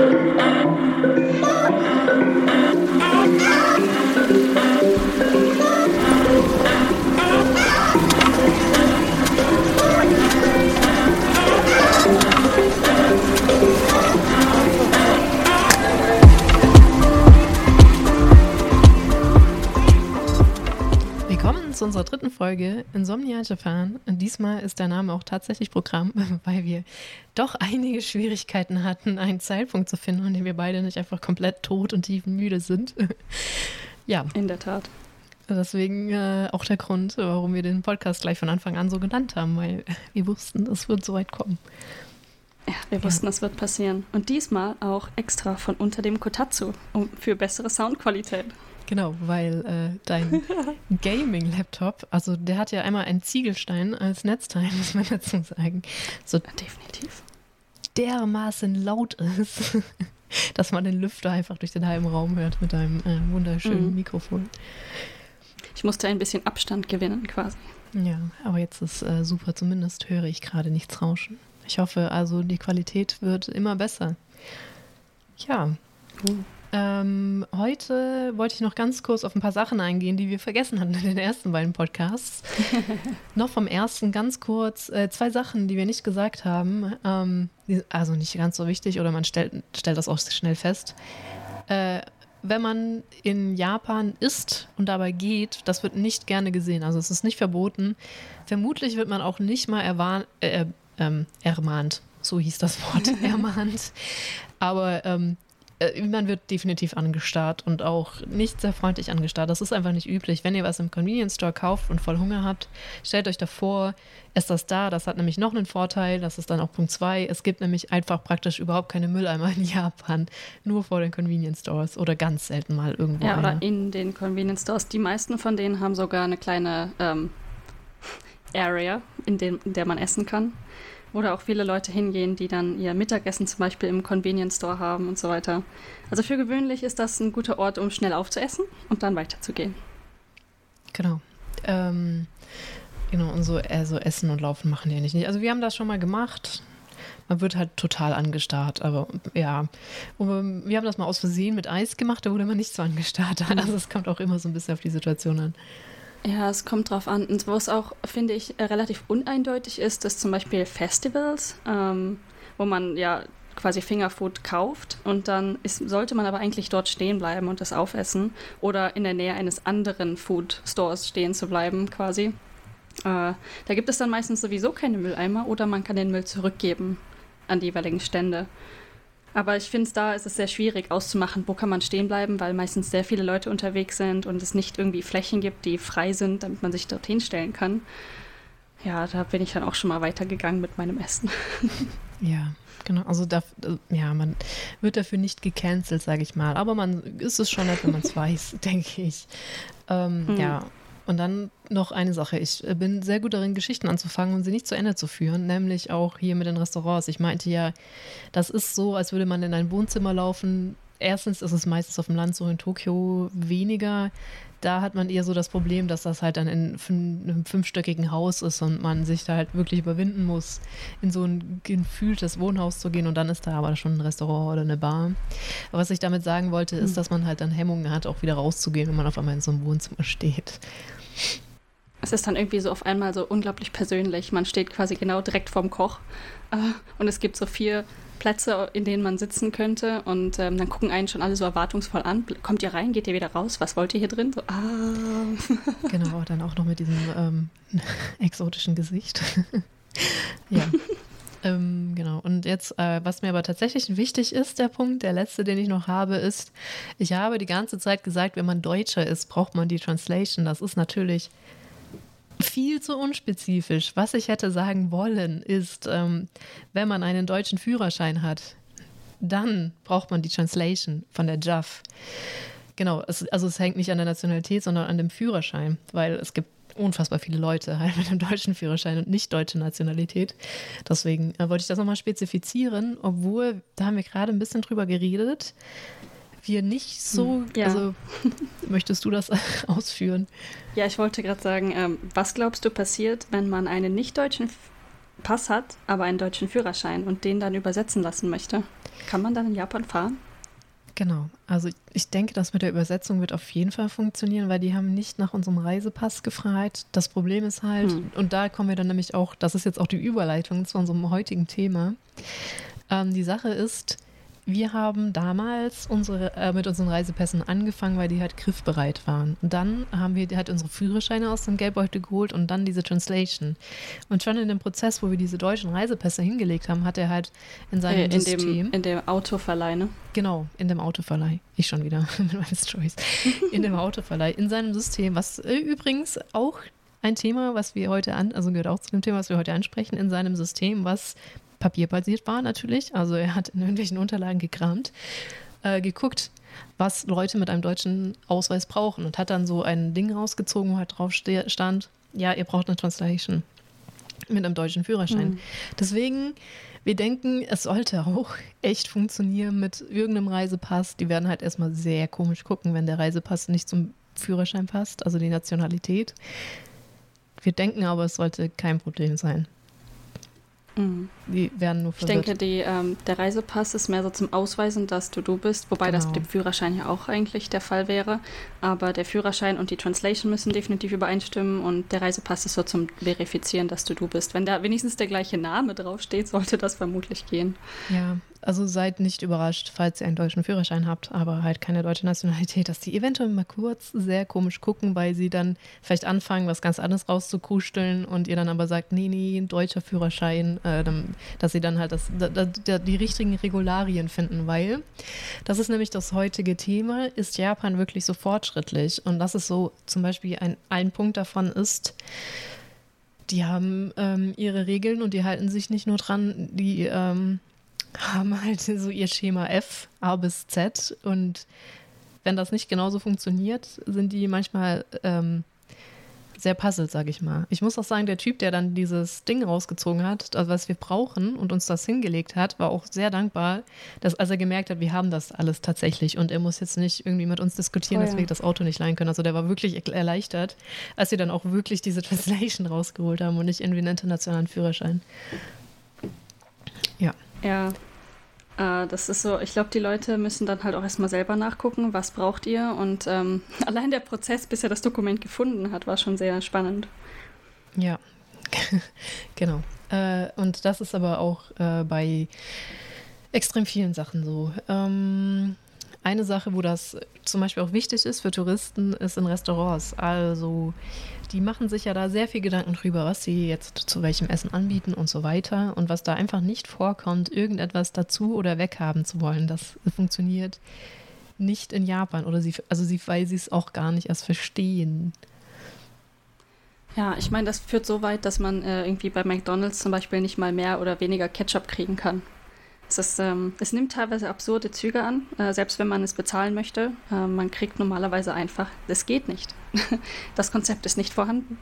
I'm dritten Folge Insomnia Japan. Und diesmal ist der Name auch tatsächlich Programm, weil wir doch einige Schwierigkeiten hatten, einen Zeitpunkt zu finden, an dem wir beide nicht einfach komplett tot und tiefenmüde sind. ja. In der Tat. Deswegen äh, auch der Grund, warum wir den Podcast gleich von Anfang an so genannt haben, weil wir wussten, es wird so weit kommen. Ja, wir wussten, ja. es wird passieren. Und diesmal auch extra von unter dem Kotatsu um, für bessere Soundqualität. Genau, weil äh, dein Gaming-Laptop, also der hat ja einmal einen Ziegelstein als Netzteil, muss man dazu sagen. So definitiv. Dermaßen laut ist, dass man den Lüfter einfach durch den halben Raum hört mit einem äh, wunderschönen mhm. Mikrofon. Ich musste ein bisschen Abstand gewinnen, quasi. Ja, aber jetzt ist äh, super. Zumindest höre ich gerade nichts rauschen. Ich hoffe also, die Qualität wird immer besser. Ja. Uh. Ähm, heute wollte ich noch ganz kurz auf ein paar Sachen eingehen, die wir vergessen hatten in den ersten beiden Podcasts. noch vom ersten ganz kurz äh, zwei Sachen, die wir nicht gesagt haben. Ähm, also nicht ganz so wichtig oder man stellt, stellt das auch schnell fest. Äh, wenn man in Japan isst und dabei geht, das wird nicht gerne gesehen. Also es ist nicht verboten. Vermutlich wird man auch nicht mal erwarnt, äh, ähm, ermahnt. So hieß das Wort, ermahnt. Aber ähm, äh, man wird definitiv angestarrt und auch nicht sehr freundlich angestarrt. Das ist einfach nicht üblich. Wenn ihr was im Convenience Store kauft und voll Hunger habt, stellt euch davor, ist das da. Das hat nämlich noch einen Vorteil. Das ist dann auch Punkt 2. Es gibt nämlich einfach praktisch überhaupt keine Mülleimer in Japan. Nur vor den Convenience Stores oder ganz selten mal irgendwo. Ja, oder in den Convenience Stores. Die meisten von denen haben sogar eine kleine ähm, Area, in, dem, in der man essen kann. Oder auch viele Leute hingehen, die dann ihr Mittagessen zum Beispiel im Convenience Store haben und so weiter. Also für gewöhnlich ist das ein guter Ort, um schnell aufzuessen und dann weiterzugehen. Genau. Ähm, genau, und so also Essen und Laufen machen die nicht. Also wir haben das schon mal gemacht. Man wird halt total angestarrt, aber ja. Und wir haben das mal aus Versehen mit Eis gemacht, da wurde man nicht so angestarrt. Also es kommt auch immer so ein bisschen auf die Situation an. Ja, es kommt drauf an. Und was auch, finde ich, äh, relativ uneindeutig ist, dass zum Beispiel Festivals, ähm, wo man ja quasi Fingerfood kauft und dann ist, sollte man aber eigentlich dort stehen bleiben und das aufessen oder in der Nähe eines anderen Food Stores stehen zu bleiben quasi. Äh, da gibt es dann meistens sowieso keine Mülleimer oder man kann den Müll zurückgeben an die jeweiligen Stände. Aber ich finde, da ist es sehr schwierig auszumachen, wo kann man stehen bleiben, weil meistens sehr viele Leute unterwegs sind und es nicht irgendwie Flächen gibt, die frei sind, damit man sich dorthin stellen kann. Ja, da bin ich dann auch schon mal weitergegangen mit meinem Essen. Ja, genau. Also da, ja, man wird dafür nicht gecancelt, sage ich mal. Aber man ist es schon nett, wenn man es weiß, denke ich. Ähm, mhm. Ja, und dann noch eine Sache. Ich äh, bin sehr gut darin, Geschichten anzufangen und sie nicht zu Ende zu führen, nämlich auch hier mit den Restaurants. Ich meinte ja, das ist so, als würde man in ein Wohnzimmer laufen. Erstens ist es meistens auf dem Land so in Tokio weniger. Da hat man eher so das Problem, dass das halt dann in einem fünfstöckigen Haus ist und man sich da halt wirklich überwinden muss, in so ein gefühltes Wohnhaus zu gehen und dann ist da aber schon ein Restaurant oder eine Bar. Aber was ich damit sagen wollte, ist, hm. dass man halt dann Hemmungen hat, auch wieder rauszugehen, wenn man auf einmal in so einem Wohnzimmer steht. Es ist dann irgendwie so auf einmal so unglaublich persönlich. Man steht quasi genau direkt vorm Koch äh, und es gibt so vier Plätze, in denen man sitzen könnte und ähm, dann gucken einen schon alle so erwartungsvoll an. Kommt ihr rein, geht ihr wieder raus? Was wollt ihr hier drin? So, ah. Genau, dann auch noch mit diesem ähm, exotischen Gesicht. ja. ähm, genau. Und jetzt, äh, was mir aber tatsächlich wichtig ist, der Punkt, der letzte, den ich noch habe, ist, ich habe die ganze Zeit gesagt, wenn man Deutscher ist, braucht man die Translation. Das ist natürlich viel zu unspezifisch. Was ich hätte sagen wollen, ist, ähm, wenn man einen deutschen Führerschein hat, dann braucht man die Translation von der JAF. Genau, es, also es hängt nicht an der Nationalität, sondern an dem Führerschein, weil es gibt unfassbar viele Leute halt mit einem deutschen Führerschein und nicht deutsche Nationalität. Deswegen äh, wollte ich das nochmal spezifizieren, obwohl, da haben wir gerade ein bisschen drüber geredet, wir nicht so, hm, ja. also möchtest du das ausführen? Ja, ich wollte gerade sagen, ähm, was glaubst du passiert, wenn man einen nicht-deutschen Pass hat, aber einen deutschen Führerschein und den dann übersetzen lassen möchte. Kann man dann in Japan fahren? Genau. Also ich denke, das mit der Übersetzung wird auf jeden Fall funktionieren, weil die haben nicht nach unserem Reisepass gefragt. Das Problem ist halt, hm. und da kommen wir dann nämlich auch, das ist jetzt auch die Überleitung zu unserem heutigen Thema. Ähm, die Sache ist, wir haben damals unsere, äh, mit unseren Reisepässen angefangen, weil die halt griffbereit waren. Und dann haben wir halt unsere Führerscheine aus dem Geldbeutel geholt und dann diese Translation. Und schon in dem Prozess, wo wir diese deutschen Reisepässe hingelegt haben, hat er halt in seinem äh, in System. Dem, in dem Autoverleih, ne? Genau, in dem Autoverleih. Ich schon wieder mit meinen Stories. In dem Autoverleih. In seinem System, was äh, übrigens auch ein Thema, was wir heute an, also gehört auch zu dem Thema, was wir heute ansprechen, in seinem System, was papierbasiert war natürlich. Also er hat in irgendwelchen Unterlagen gekramt, äh, geguckt, was Leute mit einem deutschen Ausweis brauchen und hat dann so ein Ding rausgezogen, wo halt drauf stand, ja, ihr braucht eine Translation mit einem deutschen Führerschein. Mhm. Deswegen, wir denken, es sollte auch echt funktionieren mit irgendeinem Reisepass. Die werden halt erstmal sehr komisch gucken, wenn der Reisepass nicht zum Führerschein passt, also die Nationalität. Wir denken aber, es sollte kein Problem sein. Mhm. Die werden nur verwirrt. Ich denke, die, ähm, der Reisepass ist mehr so zum Ausweisen, dass du du bist, wobei genau. das mit dem Führerschein ja auch eigentlich der Fall wäre. Aber der Führerschein und die Translation müssen definitiv übereinstimmen und der Reisepass ist so zum Verifizieren, dass du du bist. Wenn da wenigstens der gleiche Name draufsteht, sollte das vermutlich gehen. Ja, also seid nicht überrascht, falls ihr einen deutschen Führerschein habt, aber halt keine deutsche Nationalität, dass die eventuell mal kurz sehr komisch gucken, weil sie dann vielleicht anfangen, was ganz anderes rauszukusteln und ihr dann aber sagt, nee, nee, deutscher Führerschein, äh, dass sie dann halt das, da, da, die richtigen Regularien finden, weil das ist nämlich das heutige Thema, ist Japan wirklich so fortschrittlich? Und das ist so zum Beispiel ein, ein Punkt davon ist, die haben ähm, ihre Regeln und die halten sich nicht nur dran, die ähm, haben halt so ihr Schema F, A bis Z. Und wenn das nicht genauso funktioniert, sind die manchmal ähm, sehr puzzled, sag ich mal. Ich muss auch sagen, der Typ, der dann dieses Ding rausgezogen hat, also was wir brauchen und uns das hingelegt hat, war auch sehr dankbar, dass als er gemerkt hat, wir haben das alles tatsächlich und er muss jetzt nicht irgendwie mit uns diskutieren, oh, dass ja. wir das Auto nicht leihen können. Also der war wirklich erleichtert, als wir dann auch wirklich diese Translation rausgeholt haben und nicht irgendwie einen internationalen Führerschein. Ja. Ja, das ist so, ich glaube, die Leute müssen dann halt auch erstmal selber nachgucken, was braucht ihr. Und ähm, allein der Prozess, bis er das Dokument gefunden hat, war schon sehr spannend. Ja, genau. Äh, und das ist aber auch äh, bei extrem vielen Sachen so. Ähm, eine Sache, wo das zum Beispiel auch wichtig ist für Touristen, ist in Restaurants. Also die machen sich ja da sehr viel Gedanken drüber, was sie jetzt zu welchem Essen anbieten und so weiter. Und was da einfach nicht vorkommt, irgendetwas dazu oder weghaben zu wollen, das funktioniert nicht in Japan. Oder sie, also sie, weil sie es auch gar nicht erst verstehen. Ja, ich meine, das führt so weit, dass man äh, irgendwie bei McDonalds zum Beispiel nicht mal mehr oder weniger Ketchup kriegen kann. Es, ist, ähm, es nimmt teilweise absurde Züge an, äh, selbst wenn man es bezahlen möchte. Äh, man kriegt normalerweise einfach, das geht nicht. das Konzept ist nicht vorhanden.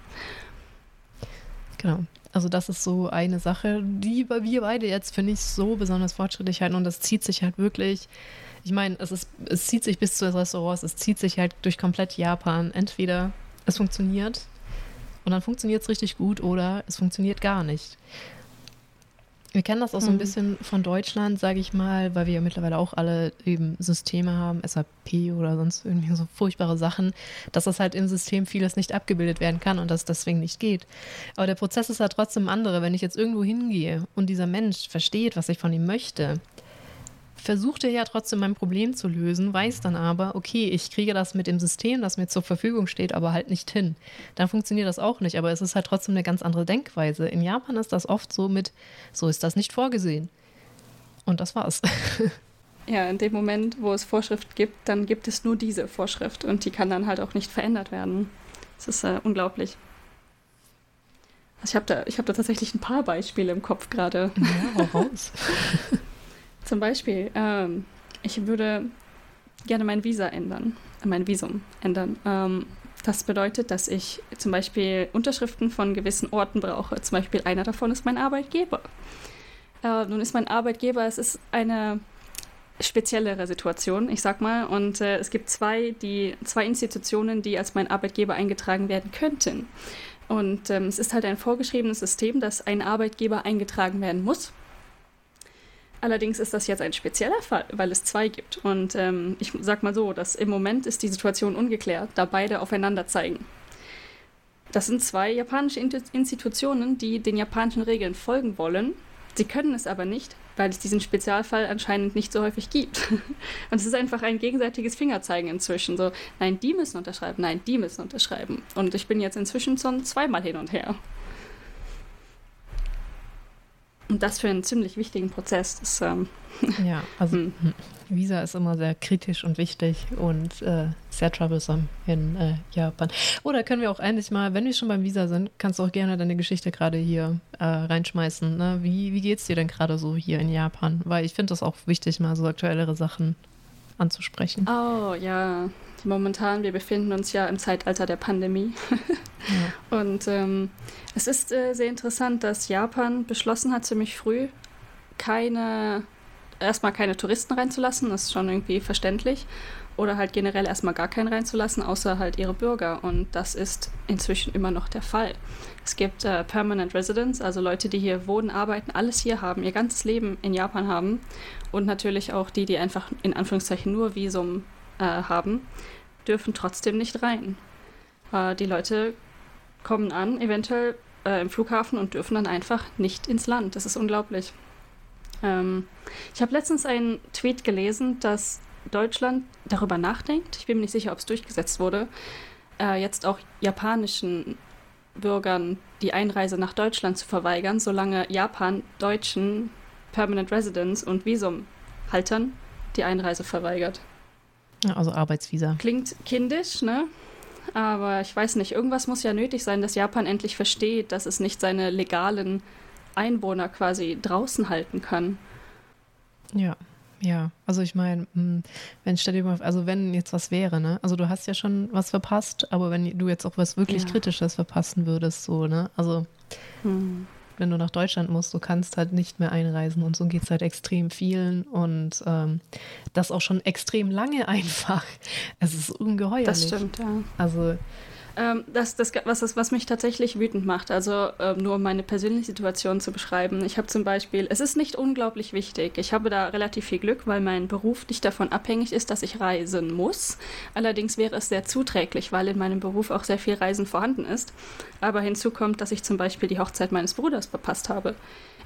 Genau. Also das ist so eine Sache, die wir beide jetzt, finde ich, so besonders fortschrittlich halten und das zieht sich halt wirklich, ich meine, es, ist, es zieht sich bis zu den Restaurants, es zieht sich halt durch komplett Japan. Entweder es funktioniert und dann funktioniert es richtig gut oder es funktioniert gar nicht. Wir kennen das auch so ein mhm. bisschen von Deutschland, sage ich mal, weil wir ja mittlerweile auch alle eben Systeme haben, SAP oder sonst irgendwie so furchtbare Sachen, dass das halt im System vieles nicht abgebildet werden kann und das deswegen nicht geht. Aber der Prozess ist halt trotzdem andere. Wenn ich jetzt irgendwo hingehe und dieser Mensch versteht, was ich von ihm möchte, versucht er ja trotzdem mein Problem zu lösen, weiß dann aber, okay, ich kriege das mit dem System, das mir zur Verfügung steht, aber halt nicht hin. Dann funktioniert das auch nicht, aber es ist halt trotzdem eine ganz andere Denkweise. In Japan ist das oft so mit, so ist das nicht vorgesehen. Und das war's. Ja, in dem Moment, wo es Vorschrift gibt, dann gibt es nur diese Vorschrift und die kann dann halt auch nicht verändert werden. Das ist äh, unglaublich. Also ich habe da, hab da tatsächlich ein paar Beispiele im Kopf gerade. Ja, auch raus. Zum Beispiel, ähm, ich würde gerne mein Visa ändern, mein Visum ändern. Ähm, das bedeutet, dass ich zum Beispiel Unterschriften von gewissen Orten brauche. Zum Beispiel einer davon ist mein Arbeitgeber. Äh, nun ist mein Arbeitgeber, es ist eine speziellere Situation, ich sag mal. Und äh, es gibt zwei, die, zwei Institutionen, die als mein Arbeitgeber eingetragen werden könnten. Und ähm, es ist halt ein vorgeschriebenes System, dass ein Arbeitgeber eingetragen werden muss. Allerdings ist das jetzt ein spezieller Fall, weil es zwei gibt. Und ähm, ich sag mal so, dass im Moment ist die Situation ungeklärt, da beide aufeinander zeigen. Das sind zwei japanische Institutionen, die den japanischen Regeln folgen wollen. Sie können es aber nicht, weil es diesen Spezialfall anscheinend nicht so häufig gibt. Und es ist einfach ein gegenseitiges Fingerzeigen inzwischen. So, nein, die müssen unterschreiben, nein, die müssen unterschreiben. Und ich bin jetzt inzwischen schon zweimal hin und her. Und das für einen ziemlich wichtigen Prozess. Das, ähm, ja, also hm. Visa ist immer sehr kritisch und wichtig und äh, sehr troublesome in äh, Japan. Oder können wir auch endlich mal, wenn wir schon beim Visa sind, kannst du auch gerne deine Geschichte gerade hier äh, reinschmeißen. Ne? Wie, wie es dir denn gerade so hier in Japan? Weil ich finde das auch wichtig, mal so aktuellere Sachen anzusprechen. Oh ja, momentan, wir befinden uns ja im Zeitalter der Pandemie. ja. Und ähm, es ist äh, sehr interessant, dass Japan beschlossen hat, ziemlich früh, keine, erstmal keine Touristen reinzulassen, das ist schon irgendwie verständlich. Oder halt generell erstmal gar keinen reinzulassen, außer halt ihre Bürger. Und das ist inzwischen immer noch der Fall. Es gibt äh, Permanent Residents, also Leute, die hier wohnen, arbeiten, alles hier haben, ihr ganzes Leben in Japan haben. Und natürlich auch die, die einfach in Anführungszeichen nur Visum äh, haben dürfen trotzdem nicht rein. Äh, die Leute kommen an, eventuell äh, im Flughafen und dürfen dann einfach nicht ins Land. Das ist unglaublich. Ähm, ich habe letztens einen Tweet gelesen, dass Deutschland darüber nachdenkt, ich bin mir nicht sicher, ob es durchgesetzt wurde, äh, jetzt auch japanischen Bürgern die Einreise nach Deutschland zu verweigern, solange Japan deutschen Permanent Residents und Visumhaltern die Einreise verweigert. Also Arbeitsvisa. Klingt kindisch, ne? Aber ich weiß nicht, irgendwas muss ja nötig sein, dass Japan endlich versteht, dass es nicht seine legalen Einwohner quasi draußen halten kann. Ja, ja. Also ich meine, hm, wenn stell dir mal, also wenn jetzt was wäre, ne? Also du hast ja schon was verpasst, aber wenn du jetzt auch was wirklich ja. Kritisches verpassen würdest, so, ne? Also hm wenn du nach Deutschland musst, du kannst halt nicht mehr einreisen und so geht es halt extrem vielen und ähm, das auch schon extrem lange einfach. Es ist ungeheuerlich. Das stimmt, ja. Also ähm, das, das, was, das, was mich tatsächlich wütend macht, also äh, nur um meine persönliche Situation zu beschreiben. Ich habe zum Beispiel, es ist nicht unglaublich wichtig. Ich habe da relativ viel Glück, weil mein Beruf nicht davon abhängig ist, dass ich reisen muss. Allerdings wäre es sehr zuträglich, weil in meinem Beruf auch sehr viel Reisen vorhanden ist. Aber hinzu kommt, dass ich zum Beispiel die Hochzeit meines Bruders verpasst habe.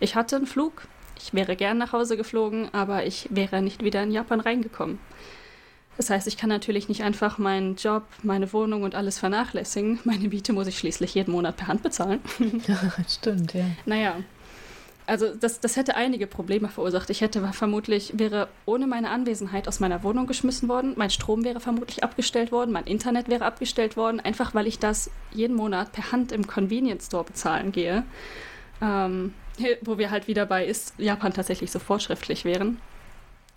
Ich hatte einen Flug, ich wäre gern nach Hause geflogen, aber ich wäre nicht wieder in Japan reingekommen. Das heißt, ich kann natürlich nicht einfach meinen Job, meine Wohnung und alles vernachlässigen. Meine Miete muss ich schließlich jeden Monat per Hand bezahlen. Ja, stimmt, ja. Naja, also das, das hätte einige Probleme verursacht. Ich hätte vermutlich, wäre ohne meine Anwesenheit aus meiner Wohnung geschmissen worden, mein Strom wäre vermutlich abgestellt worden, mein Internet wäre abgestellt worden, einfach weil ich das jeden Monat per Hand im Convenience Store bezahlen gehe. Ähm, wo wir halt wieder bei ist, Japan tatsächlich so vorschriftlich wären.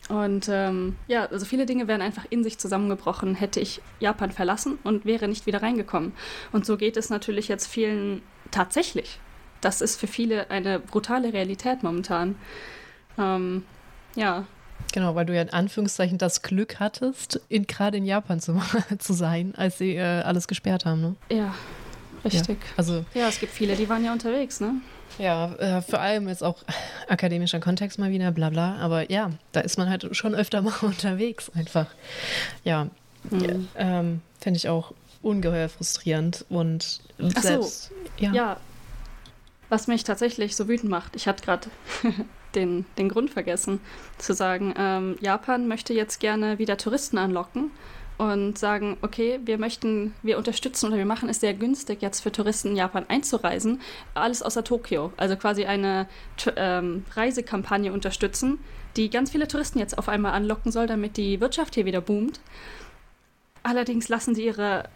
Und ähm, ja, also viele Dinge wären einfach in sich zusammengebrochen, hätte ich Japan verlassen und wäre nicht wieder reingekommen. Und so geht es natürlich jetzt vielen tatsächlich. Das ist für viele eine brutale Realität momentan. Ähm, ja. Genau, weil du ja in Anführungszeichen das Glück hattest, in, gerade in Japan zu, zu sein, als sie äh, alles gesperrt haben, ne? Ja, richtig. Ja, also, ja, es gibt viele, die waren ja unterwegs, ne? Ja, äh, vor allem jetzt auch akademischer Kontext mal wieder, bla bla. Aber ja, da ist man halt schon öfter mal unterwegs einfach. Ja, mhm. ähm, finde ich auch ungeheuer frustrierend. Und Ach selbst, so, ja. ja. Was mich tatsächlich so wütend macht, ich hatte gerade den, den Grund vergessen, zu sagen, ähm, Japan möchte jetzt gerne wieder Touristen anlocken und sagen, okay, wir möchten, wir unterstützen oder wir machen es sehr günstig, jetzt für Touristen in Japan einzureisen, alles außer Tokio. Also quasi eine ähm, Reisekampagne unterstützen, die ganz viele Touristen jetzt auf einmal anlocken soll, damit die Wirtschaft hier wieder boomt. Allerdings lassen sie ihre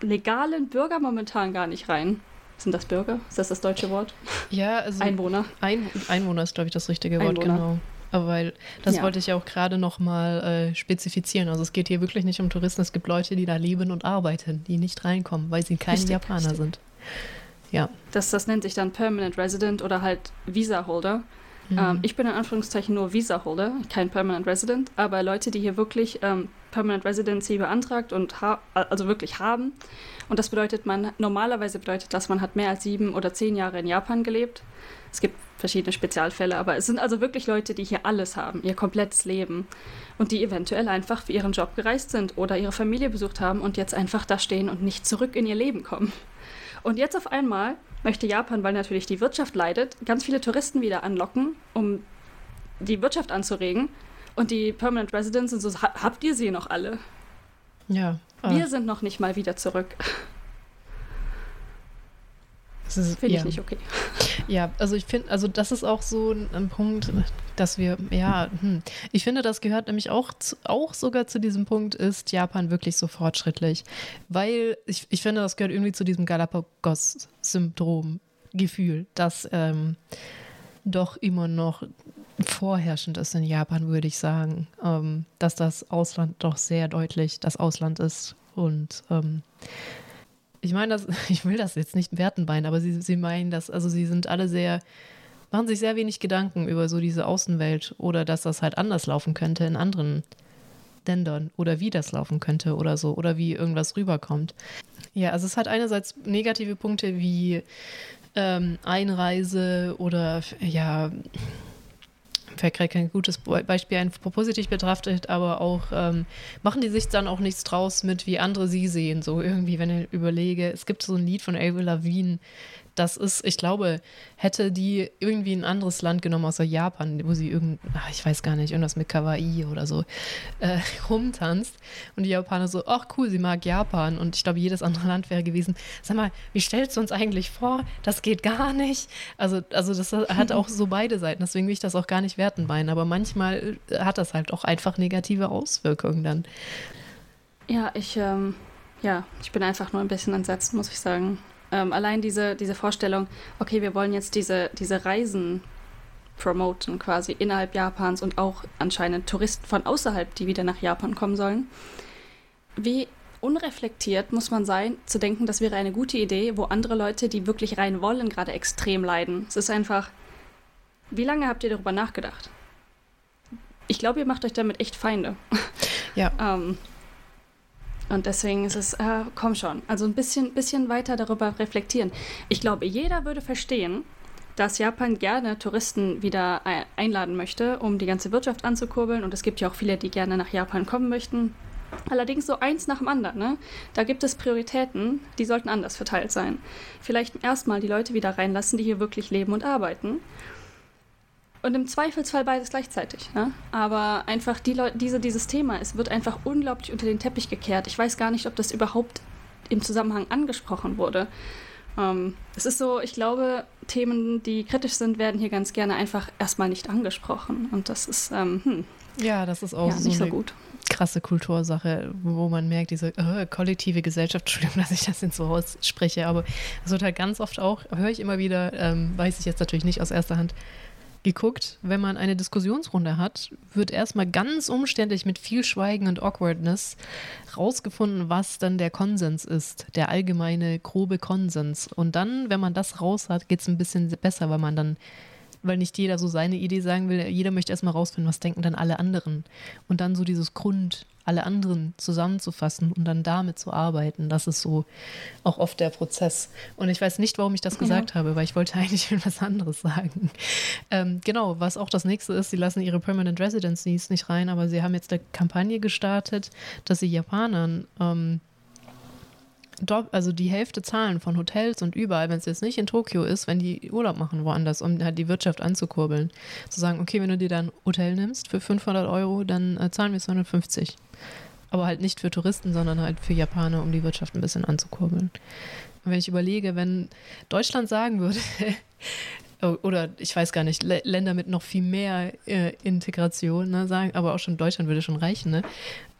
legalen Bürger momentan gar nicht rein. Sind das Bürger? Ist das das deutsche Wort? Ja, also Einwohner. Ein, Einwohner ist, glaube ich, das richtige Wort, Einwohner. genau. Aber weil, das ja. wollte ich ja auch gerade nochmal äh, spezifizieren. Also es geht hier wirklich nicht um Touristen, es gibt Leute, die da leben und arbeiten, die nicht reinkommen, weil sie keine Japaner richtig. sind. Ja. Das, das nennt sich dann Permanent Resident oder halt Visa-Holder. Mhm. Ähm, ich bin in Anführungszeichen nur Visa-Holder, kein Permanent Resident, aber Leute, die hier wirklich ähm, Permanent Residency beantragt und also wirklich haben. Und das bedeutet, man normalerweise bedeutet das, man hat mehr als sieben oder zehn Jahre in Japan gelebt. Es gibt verschiedene Spezialfälle, aber es sind also wirklich Leute, die hier alles haben, ihr komplettes Leben und die eventuell einfach für ihren Job gereist sind oder ihre Familie besucht haben und jetzt einfach da stehen und nicht zurück in ihr Leben kommen. Und jetzt auf einmal möchte Japan, weil natürlich die Wirtschaft leidet, ganz viele Touristen wieder anlocken, um die Wirtschaft anzuregen. Und die Permanent Residents sind so, habt ihr sie noch alle? Ja. Wir sind noch nicht mal wieder zurück. Finde ja. ich nicht okay. Ja, also ich finde, also das ist auch so ein Punkt, dass wir, ja, hm. ich finde, das gehört nämlich auch, zu, auch sogar zu diesem Punkt, ist Japan wirklich so fortschrittlich. Weil ich, ich finde, das gehört irgendwie zu diesem Galapagos-Syndrom, Gefühl, dass ähm, doch immer noch vorherrschend ist in Japan, würde ich sagen, ähm, dass das Ausland doch sehr deutlich das Ausland ist und ähm, ich meine, das, ich will das jetzt nicht werten bein, aber sie, sie meinen das, also sie sind alle sehr, machen sich sehr wenig Gedanken über so diese Außenwelt oder dass das halt anders laufen könnte in anderen Ländern oder wie das laufen könnte oder so oder wie irgendwas rüberkommt. Ja, also es hat einerseits negative Punkte wie ähm, Einreise oder ja, fällt gerade kein gutes Beispiel ein, positiv betrachtet, aber auch ähm, machen die sich dann auch nichts draus mit, wie andere sie sehen. So irgendwie, wenn ich überlege, es gibt so ein Lied von Avril Lavigne, das ist, ich glaube, hätte die irgendwie ein anderes Land genommen, außer Japan, wo sie irgend, ach, ich weiß gar nicht, irgendwas mit Kawaii oder so, äh, rumtanzt. Und die Japaner so, ach cool, sie mag Japan. Und ich glaube, jedes andere Land wäre gewesen, sag mal, wie stellst du uns eigentlich vor? Das geht gar nicht. Also, also das hat auch so beide Seiten. Deswegen will ich das auch gar nicht werten meinen. Aber manchmal hat das halt auch einfach negative Auswirkungen dann. Ja, ich, ähm, ja, ich bin einfach nur ein bisschen entsetzt, muss ich sagen. Ähm, allein diese, diese Vorstellung, okay, wir wollen jetzt diese, diese Reisen promoten, quasi innerhalb Japans und auch anscheinend Touristen von außerhalb, die wieder nach Japan kommen sollen. Wie unreflektiert muss man sein, zu denken, das wäre eine gute Idee, wo andere Leute, die wirklich rein wollen, gerade extrem leiden. Es ist einfach, wie lange habt ihr darüber nachgedacht? Ich glaube, ihr macht euch damit echt Feinde. Ja. ähm, und deswegen ist es, äh, komm schon, also ein bisschen, bisschen weiter darüber reflektieren. Ich glaube, jeder würde verstehen, dass Japan gerne Touristen wieder einladen möchte, um die ganze Wirtschaft anzukurbeln. Und es gibt ja auch viele, die gerne nach Japan kommen möchten. Allerdings so eins nach dem anderen. Ne? Da gibt es Prioritäten, die sollten anders verteilt sein. Vielleicht erstmal die Leute wieder reinlassen, die hier wirklich leben und arbeiten. Und im Zweifelsfall beides gleichzeitig. Ne? Aber einfach die Leute, diese, dieses Thema, es wird einfach unglaublich unter den Teppich gekehrt. Ich weiß gar nicht, ob das überhaupt im Zusammenhang angesprochen wurde. Ähm, es ist so, ich glaube, Themen, die kritisch sind, werden hier ganz gerne einfach erstmal nicht angesprochen. Und das ist, ähm, hm. Ja, das ist auch ja, so, nicht so gut. krasse Kultursache, wo man merkt, diese äh, kollektive Gesellschaft, Entschuldigung, dass ich das jetzt so ausspreche, aber es wird halt ganz oft auch, höre ich immer wieder, ähm, weiß ich jetzt natürlich nicht aus erster Hand, geguckt, wenn man eine Diskussionsrunde hat, wird erstmal ganz umständlich mit viel Schweigen und Awkwardness rausgefunden, was dann der Konsens ist, der allgemeine grobe Konsens. Und dann, wenn man das raus hat, geht es ein bisschen besser, weil man dann weil nicht jeder so seine Idee sagen will. Jeder möchte erstmal rausfinden, was denken dann alle anderen. Und dann so dieses Grund, alle anderen zusammenzufassen und dann damit zu arbeiten. Das ist so auch oft der Prozess. Und ich weiß nicht, warum ich das gesagt ja. habe, weil ich wollte eigentlich etwas anderes sagen. Ähm, genau, was auch das nächste ist, sie lassen ihre Permanent Residencies nicht rein, aber sie haben jetzt eine Kampagne gestartet, dass sie Japanern ähm, also die Hälfte zahlen von Hotels und überall, wenn es jetzt nicht in Tokio ist, wenn die Urlaub machen woanders, um halt die Wirtschaft anzukurbeln. Zu sagen, okay, wenn du dir dann ein Hotel nimmst für 500 Euro, dann äh, zahlen wir 250. Aber halt nicht für Touristen, sondern halt für Japaner, um die Wirtschaft ein bisschen anzukurbeln. Und wenn ich überlege, wenn Deutschland sagen würde, oder ich weiß gar nicht, Länder mit noch viel mehr äh, Integration, ne, sagen, aber auch schon Deutschland würde schon reichen, ne?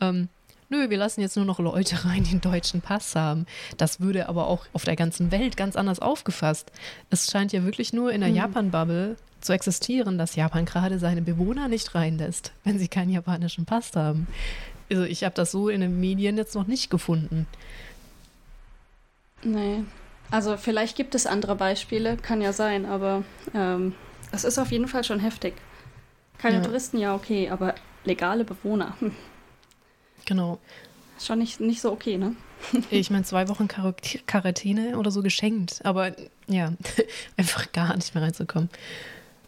Ähm, nö, wir lassen jetzt nur noch Leute rein, die einen deutschen Pass haben. Das würde aber auch auf der ganzen Welt ganz anders aufgefasst. Es scheint ja wirklich nur in der mhm. Japan-Bubble zu existieren, dass Japan gerade seine Bewohner nicht reinlässt, wenn sie keinen japanischen Pass haben. Also ich habe das so in den Medien jetzt noch nicht gefunden. Nee. Also vielleicht gibt es andere Beispiele, kann ja sein, aber ähm, es ist auf jeden Fall schon heftig. Keine ja. Touristen, ja okay, aber legale Bewohner. Genau. Schon nicht, nicht so okay, ne? ich meine, zwei Wochen Quar Quarantäne oder so geschenkt, aber ja, einfach gar nicht mehr reinzukommen.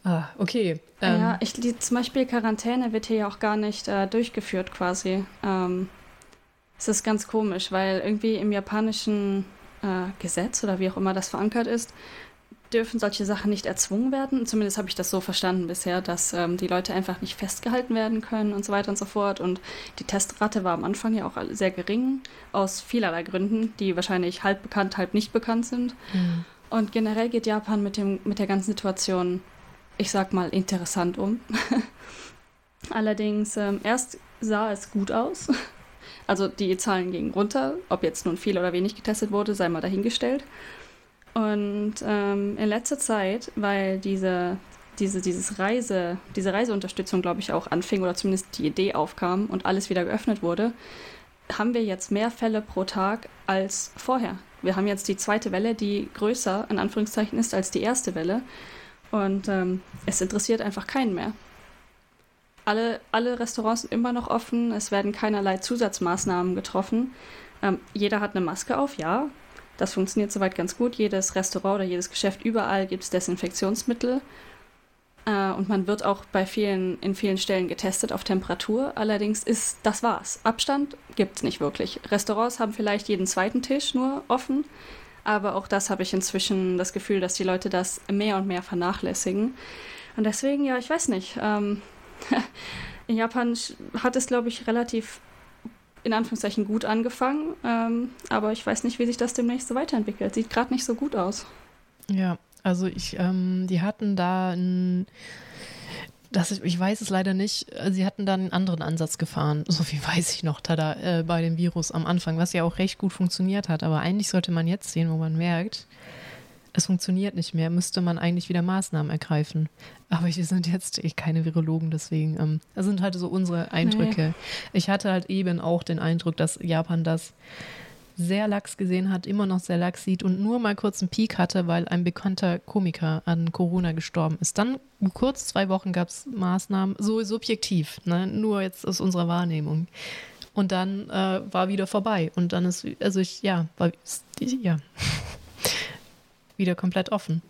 Ah, okay. Ähm. Ja, ich, die, zum Beispiel Quarantäne wird hier ja auch gar nicht äh, durchgeführt quasi. Ähm, es ist ganz komisch, weil irgendwie im japanischen äh, Gesetz oder wie auch immer das verankert ist, dürfen solche Sachen nicht erzwungen werden. Zumindest habe ich das so verstanden bisher, dass ähm, die Leute einfach nicht festgehalten werden können und so weiter und so fort. Und die Testrate war am Anfang ja auch sehr gering, aus vielerlei Gründen, die wahrscheinlich halb bekannt, halb nicht bekannt sind. Mhm. Und generell geht Japan mit, dem, mit der ganzen Situation, ich sag mal, interessant um. Allerdings, ähm, erst sah es gut aus. Also die Zahlen gingen runter. Ob jetzt nun viel oder wenig getestet wurde, sei mal dahingestellt. Und ähm, in letzter Zeit, weil diese, diese, dieses Reise, diese Reiseunterstützung, glaube ich, auch anfing oder zumindest die Idee aufkam und alles wieder geöffnet wurde, haben wir jetzt mehr Fälle pro Tag als vorher. Wir haben jetzt die zweite Welle, die größer in Anführungszeichen ist als die erste Welle. Und ähm, es interessiert einfach keinen mehr. Alle, alle Restaurants sind immer noch offen, es werden keinerlei Zusatzmaßnahmen getroffen. Ähm, jeder hat eine Maske auf, ja, das funktioniert soweit ganz gut. Jedes Restaurant oder jedes Geschäft, überall gibt es Desinfektionsmittel. Äh, und man wird auch bei vielen, in vielen Stellen getestet auf Temperatur. Allerdings ist das war's. Abstand gibt es nicht wirklich. Restaurants haben vielleicht jeden zweiten Tisch nur offen. Aber auch das habe ich inzwischen das Gefühl, dass die Leute das mehr und mehr vernachlässigen. Und deswegen, ja, ich weiß nicht. Ähm, in Japan hat es, glaube ich, relativ in Anführungszeichen gut angefangen, ähm, aber ich weiß nicht, wie sich das demnächst so weiterentwickelt. Sieht gerade nicht so gut aus. Ja, also ich, ähm, die hatten da ein, das, ich weiß es leider nicht, sie hatten da einen anderen Ansatz gefahren, so viel weiß ich noch, tada, äh, bei dem Virus am Anfang, was ja auch recht gut funktioniert hat, aber eigentlich sollte man jetzt sehen, wo man merkt, es funktioniert nicht mehr, müsste man eigentlich wieder Maßnahmen ergreifen. Aber wir sind jetzt eh keine Virologen, deswegen, ähm, das sind halt so unsere Eindrücke. Nee. Ich hatte halt eben auch den Eindruck, dass Japan das sehr lax gesehen hat, immer noch sehr lax sieht und nur mal kurz einen Peak hatte, weil ein bekannter Komiker an Corona gestorben ist. Dann kurz zwei Wochen gab es Maßnahmen, so subjektiv, ne? nur jetzt aus unserer Wahrnehmung. Und dann äh, war wieder vorbei. Und dann ist, also ich, ja, war, ja wieder komplett offen.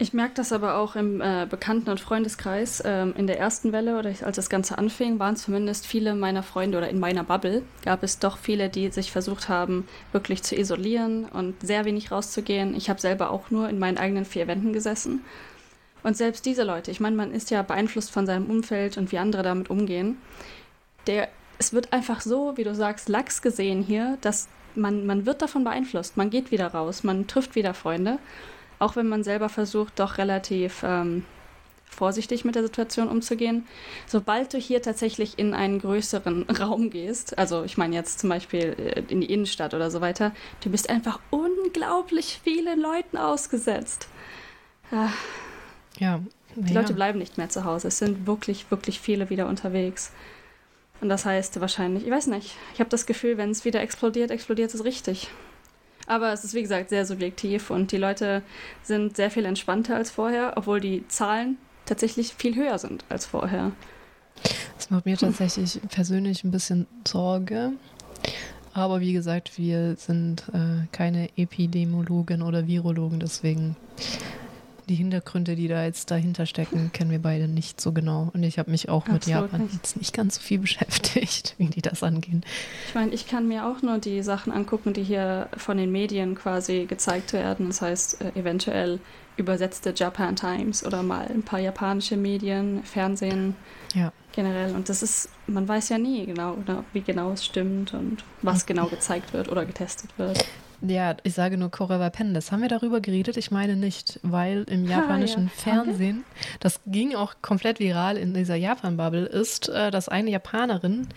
Ich merke das aber auch im äh, Bekannten- und Freundeskreis. Ähm, in der ersten Welle oder als das Ganze anfing, waren zumindest viele meiner Freunde oder in meiner Bubble gab es doch viele, die sich versucht haben, wirklich zu isolieren und sehr wenig rauszugehen. Ich habe selber auch nur in meinen eigenen vier Wänden gesessen. Und selbst diese Leute, ich meine, man ist ja beeinflusst von seinem Umfeld und wie andere damit umgehen. Der, es wird einfach so, wie du sagst, lax gesehen hier, dass man, man wird davon beeinflusst. Man geht wieder raus, man trifft wieder Freunde. Auch wenn man selber versucht, doch relativ ähm, vorsichtig mit der Situation umzugehen. Sobald du hier tatsächlich in einen größeren Raum gehst, also ich meine jetzt zum Beispiel äh, in die Innenstadt oder so weiter, du bist einfach unglaublich vielen Leuten ausgesetzt. Ah. Ja. Die ja. Leute bleiben nicht mehr zu Hause. Es sind wirklich, wirklich viele wieder unterwegs. Und das heißt wahrscheinlich, ich weiß nicht, ich habe das Gefühl, wenn es wieder explodiert, explodiert es richtig. Aber es ist, wie gesagt, sehr subjektiv und die Leute sind sehr viel entspannter als vorher, obwohl die Zahlen tatsächlich viel höher sind als vorher. Das macht mir tatsächlich persönlich ein bisschen Sorge. Aber wie gesagt, wir sind äh, keine Epidemiologen oder Virologen, deswegen die Hintergründe, die da jetzt dahinter stecken, kennen wir beide nicht so genau. Und ich habe mich auch Absolut mit Japan nicht. jetzt nicht ganz so viel beschäftigt, wie die das angehen. Ich meine, ich kann mir auch nur die Sachen angucken, die hier von den Medien quasi gezeigt werden. Das heißt, äh, eventuell übersetzte Japan Times oder mal ein paar japanische Medien, Fernsehen ja. generell. Und das ist, man weiß ja nie genau, wie genau es stimmt und was genau gezeigt wird oder getestet wird. Ja, ich sage nur Korewa Pendes. Haben wir darüber geredet? Ich meine nicht, weil im japanischen ha, ja. Fernsehen, das ging auch komplett viral in dieser Japan-Bubble, ist, äh, dass eine Japanerin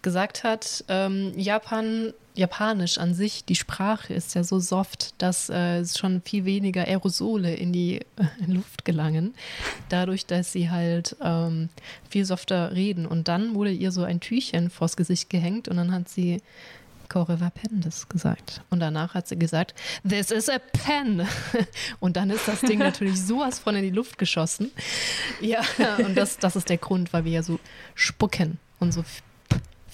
gesagt hat, ähm, Japan, Japanisch an sich, die Sprache ist ja so soft, dass äh, schon viel weniger Aerosole in die äh, Luft gelangen, dadurch, dass sie halt ähm, viel softer reden. Und dann wurde ihr so ein Tüchchen vors Gesicht gehängt und dann hat sie Coreva Pendes gesagt. Und danach hat sie gesagt, this is a pen. Und dann ist das Ding natürlich sowas von in die Luft geschossen. Ja, und das, das ist der Grund, weil wir ja so spucken und so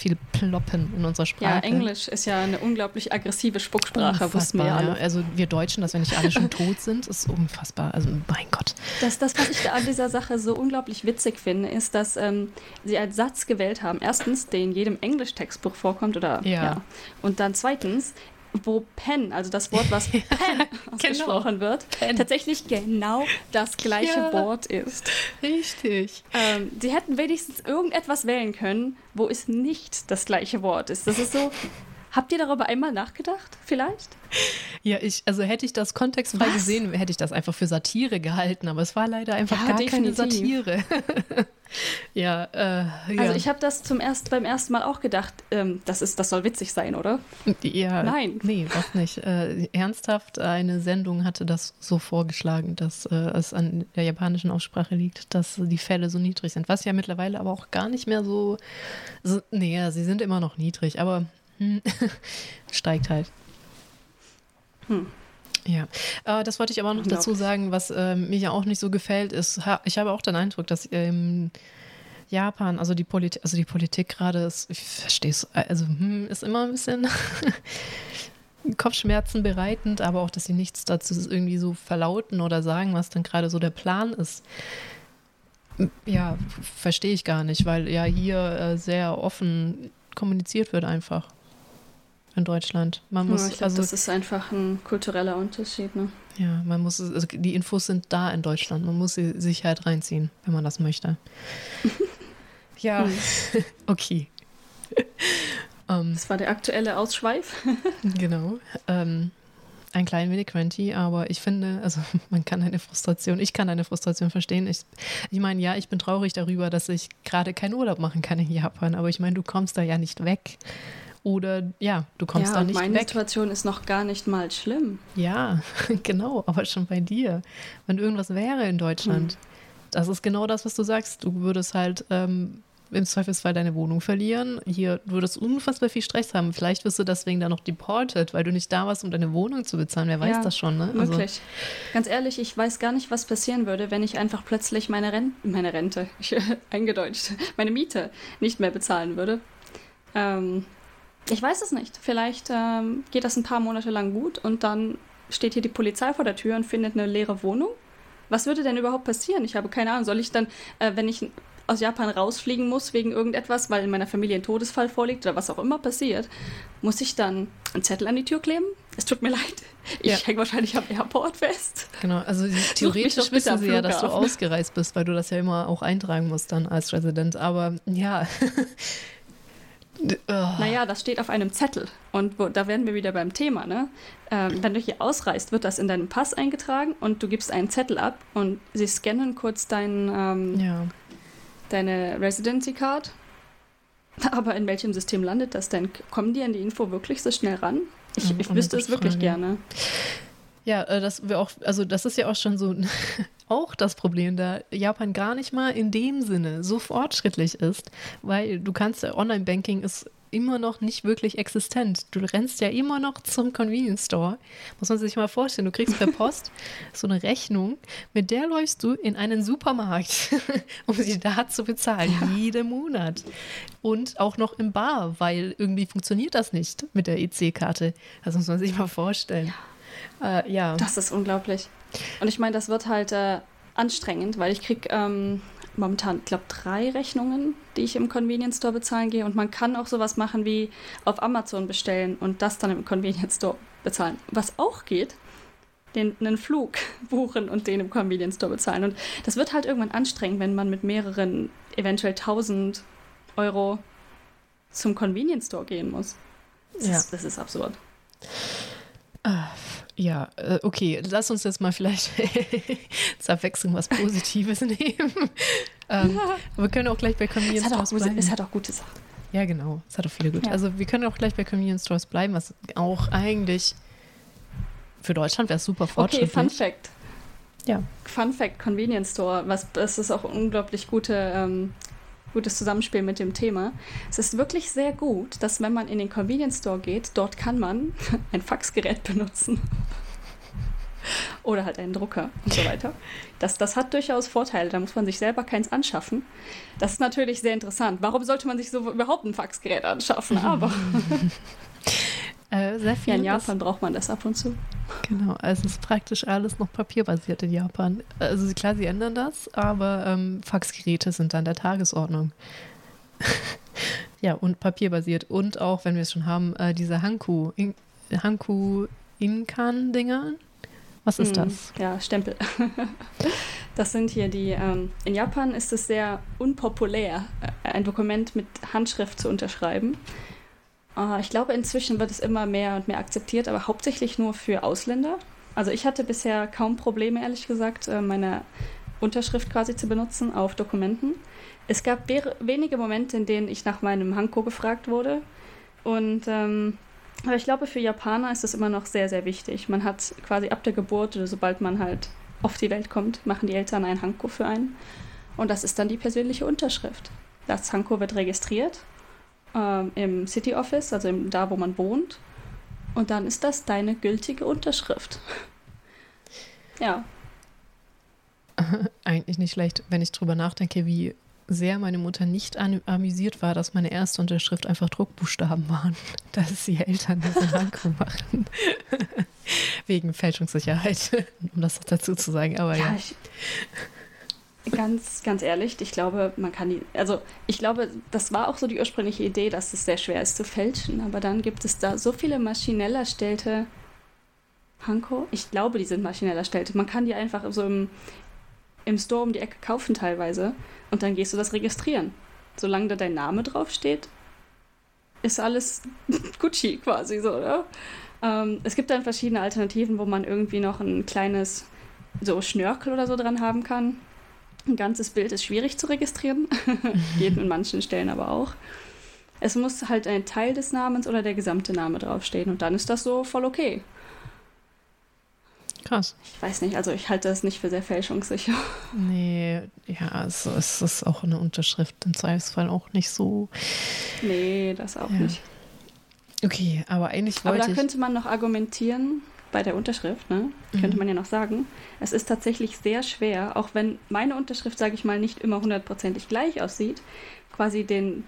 viel ploppen in unserer Sprache. Ja, Englisch ist ja eine unglaublich aggressive Spucksprache, wussten wir ja alle. Also wir Deutschen, dass wir nicht alle schon tot sind, ist unfassbar. Also mein Gott. Das, das was ich an dieser Sache so unglaublich witzig finde, ist, dass ähm, sie als Satz gewählt haben. Erstens, der in jedem Englisch-Textbuch vorkommt, oder ja. ja. Und dann zweitens, wo Pen, also das Wort, was Pen genau. ausgesprochen genau. wird, Pen. tatsächlich genau das gleiche ja. Wort ist. Richtig. Ähm, sie hätten wenigstens irgendetwas wählen können, wo es nicht das gleiche Wort ist. Das ist so. Habt ihr darüber einmal nachgedacht, vielleicht? Ja, ich, also hätte ich das kontextfrei Was? gesehen, hätte ich das einfach für Satire gehalten, aber es war leider einfach ja, gar definitiv. keine Satire. ja, äh, ja, Also ich habe das zum erst, beim ersten Mal auch gedacht, ähm, das, ist, das soll witzig sein, oder? Ja. Nein. Nee, auch nicht. Äh, ernsthaft, eine Sendung hatte das so vorgeschlagen, dass äh, es an der japanischen Aussprache liegt, dass die Fälle so niedrig sind. Was ja mittlerweile aber auch gar nicht mehr so. so nee, sie sind immer noch niedrig, aber steigt halt. Hm. Ja, äh, das wollte ich aber noch dazu sagen, was äh, mir ja auch nicht so gefällt, ist, ha, ich habe auch den Eindruck, dass ähm, Japan, also die, Polit also die Politik gerade ist, ich verstehe es, also hm, ist immer ein bisschen Kopfschmerzen bereitend, aber auch, dass sie nichts dazu irgendwie so verlauten oder sagen, was dann gerade so der Plan ist. Ja, verstehe ich gar nicht, weil ja hier äh, sehr offen kommuniziert wird einfach in Deutschland. Man muss, ja, ich glaub, also, das ist einfach ein kultureller Unterschied. Ne? Ja, man muss, also die Infos sind da in Deutschland. Man muss sie sich halt reinziehen, wenn man das möchte. ja, hm. okay. um, ähm. das war der aktuelle Ausschweif. genau. Ähm, ein klein wenig cranty, aber ich finde, also man kann eine Frustration, ich kann eine Frustration verstehen. Ich, ich meine, ja, ich bin traurig darüber, dass ich gerade keinen Urlaub machen kann in Japan, aber ich meine, du kommst da ja nicht weg. Oder ja, du kommst ja, da nicht meine weg. Meine Situation ist noch gar nicht mal schlimm. Ja, genau, aber schon bei dir. Wenn irgendwas wäre in Deutschland, hm. das ist genau das, was du sagst. Du würdest halt ähm, im Zweifelsfall deine Wohnung verlieren. Hier, du würdest unfassbar viel Stress haben. Vielleicht wirst du deswegen dann noch deported, weil du nicht da warst, um deine Wohnung zu bezahlen. Wer weiß ja, das schon, ne? Also. Wirklich. Ganz ehrlich, ich weiß gar nicht, was passieren würde, wenn ich einfach plötzlich meine, Ren meine Rente, eingedeutscht, meine Miete nicht mehr bezahlen würde. Ähm, ich weiß es nicht. Vielleicht ähm, geht das ein paar Monate lang gut und dann steht hier die Polizei vor der Tür und findet eine leere Wohnung. Was würde denn überhaupt passieren? Ich habe keine Ahnung. Soll ich dann, äh, wenn ich aus Japan rausfliegen muss wegen irgendetwas, weil in meiner Familie ein Todesfall vorliegt oder was auch immer passiert, muss ich dann einen Zettel an die Tür kleben? Es tut mir leid. Ich ja. hänge wahrscheinlich am Airport fest. Genau, also theoretisch wissen sie ja, dass du ausgereist bist, weil du das ja immer auch eintragen musst dann als Resident. Aber ja. Naja, das steht auf einem Zettel. Und wo, da werden wir wieder beim Thema. Ne? Ähm, wenn du hier ausreist, wird das in deinen Pass eingetragen und du gibst einen Zettel ab und sie scannen kurz dein, ähm, ja. deine Residency Card. Aber in welchem System landet das denn? Kommen die an die Info wirklich so schnell ran? Ich, ich wüsste es wirklich gerne. Ja, äh, das wir auch, also das ist ja auch schon so auch das Problem, da Japan gar nicht mal in dem Sinne so fortschrittlich ist, weil du kannst, Online-Banking ist immer noch nicht wirklich existent. Du rennst ja immer noch zum Convenience Store. Muss man sich mal vorstellen, du kriegst per Post so eine Rechnung, mit der läufst du in einen Supermarkt, um sie da zu bezahlen, ja. jeden Monat. Und auch noch im Bar, weil irgendwie funktioniert das nicht mit der EC-Karte. Das muss man sich mal vorstellen. Ja. Äh, ja. Das ist unglaublich. Und ich meine, das wird halt äh, anstrengend, weil ich kriege ähm, momentan, ich glaube, drei Rechnungen, die ich im Convenience Store bezahlen gehe. Und man kann auch sowas machen wie auf Amazon bestellen und das dann im Convenience Store bezahlen. Was auch geht, den, einen Flug buchen und den im Convenience Store bezahlen. Und das wird halt irgendwann anstrengend, wenn man mit mehreren, eventuell 1000 Euro zum Convenience Store gehen muss. Das, ja. ist, das ist absurd. Ah, ja, äh, okay, lass uns jetzt mal vielleicht zur Abwechslung was Positives nehmen. ähm. Wir können auch gleich bei Convenience Stores bleiben. Es hat auch gute Sachen. Ja, genau. Es hat auch viele gute. Ja. Also wir können auch gleich bei Convenience Stores bleiben, was auch eigentlich für Deutschland wäre super fortschrittlich. Okay, Fun Fact. Ja. Fun Fact, Convenience Store, was, das ist auch unglaublich gute ähm, gutes Zusammenspiel mit dem Thema. Es ist wirklich sehr gut, dass wenn man in den Convenience Store geht, dort kann man ein Faxgerät benutzen. Oder halt einen Drucker und so weiter. Das, das hat durchaus Vorteile. Da muss man sich selber keins anschaffen. Das ist natürlich sehr interessant. Warum sollte man sich so überhaupt ein Faxgerät anschaffen? Aber. Äh, sehr viel ja, in Japan braucht man das ab und zu. Genau, also es ist praktisch alles noch papierbasiert in Japan. Also klar, sie ändern das, aber ähm, Faxgeräte sind an der Tagesordnung. ja, und papierbasiert. Und auch, wenn wir es schon haben, äh, diese Hanku, In Hanku Inkan-Dinger. Was ist hm, das? Ja, Stempel. das sind hier die, ähm, in Japan ist es sehr unpopulär, äh, ein Dokument mit Handschrift zu unterschreiben. Äh, ich glaube, inzwischen wird es immer mehr und mehr akzeptiert, aber hauptsächlich nur für Ausländer. Also ich hatte bisher kaum Probleme, ehrlich gesagt, äh, meine Unterschrift quasi zu benutzen auf Dokumenten. Es gab wenige Momente, in denen ich nach meinem Hanko gefragt wurde. Und ähm, aber ich glaube, für Japaner ist es immer noch sehr, sehr wichtig. Man hat quasi ab der Geburt oder sobald man halt auf die Welt kommt, machen die Eltern ein Hanko für einen. Und das ist dann die persönliche Unterschrift. Das Hanko wird registriert ähm, im City Office, also im, da, wo man wohnt. Und dann ist das deine gültige Unterschrift. ja. Eigentlich nicht schlecht, wenn ich drüber nachdenke, wie sehr meine Mutter nicht amüsiert war, dass meine erste Unterschrift einfach Druckbuchstaben waren, dass sie Eltern das in Blanko machen. Wegen Fälschungssicherheit, um das dazu zu sagen. Aber ja. ja. Ich, ganz, ganz ehrlich, ich glaube, man kann die, also ich glaube, das war auch so die ursprüngliche Idee, dass es sehr schwer ist zu fälschen, aber dann gibt es da so viele maschinell erstellte Hanko. Ich glaube, die sind maschinell erstellt. Man kann die einfach so im, im Store um die Ecke kaufen teilweise und dann gehst du das registrieren. Solange da dein Name draufsteht, ist alles Gucci quasi so, oder? Ähm, es gibt dann verschiedene Alternativen, wo man irgendwie noch ein kleines so Schnörkel oder so dran haben kann. Ein ganzes Bild ist schwierig zu registrieren. Geht in manchen Stellen aber auch. Es muss halt ein Teil des Namens oder der gesamte Name draufstehen und dann ist das so voll okay. Krass. Ich weiß nicht, also ich halte das nicht für sehr fälschungssicher. Nee, ja, also es ist auch eine Unterschrift im Zweifelsfall auch nicht so. Nee, das auch ja. nicht. Okay, aber eigentlich wollte Aber da könnte man noch argumentieren, bei der Unterschrift, ne? Mhm. könnte man ja noch sagen, es ist tatsächlich sehr schwer, auch wenn meine Unterschrift, sage ich mal, nicht immer hundertprozentig gleich aussieht, quasi den,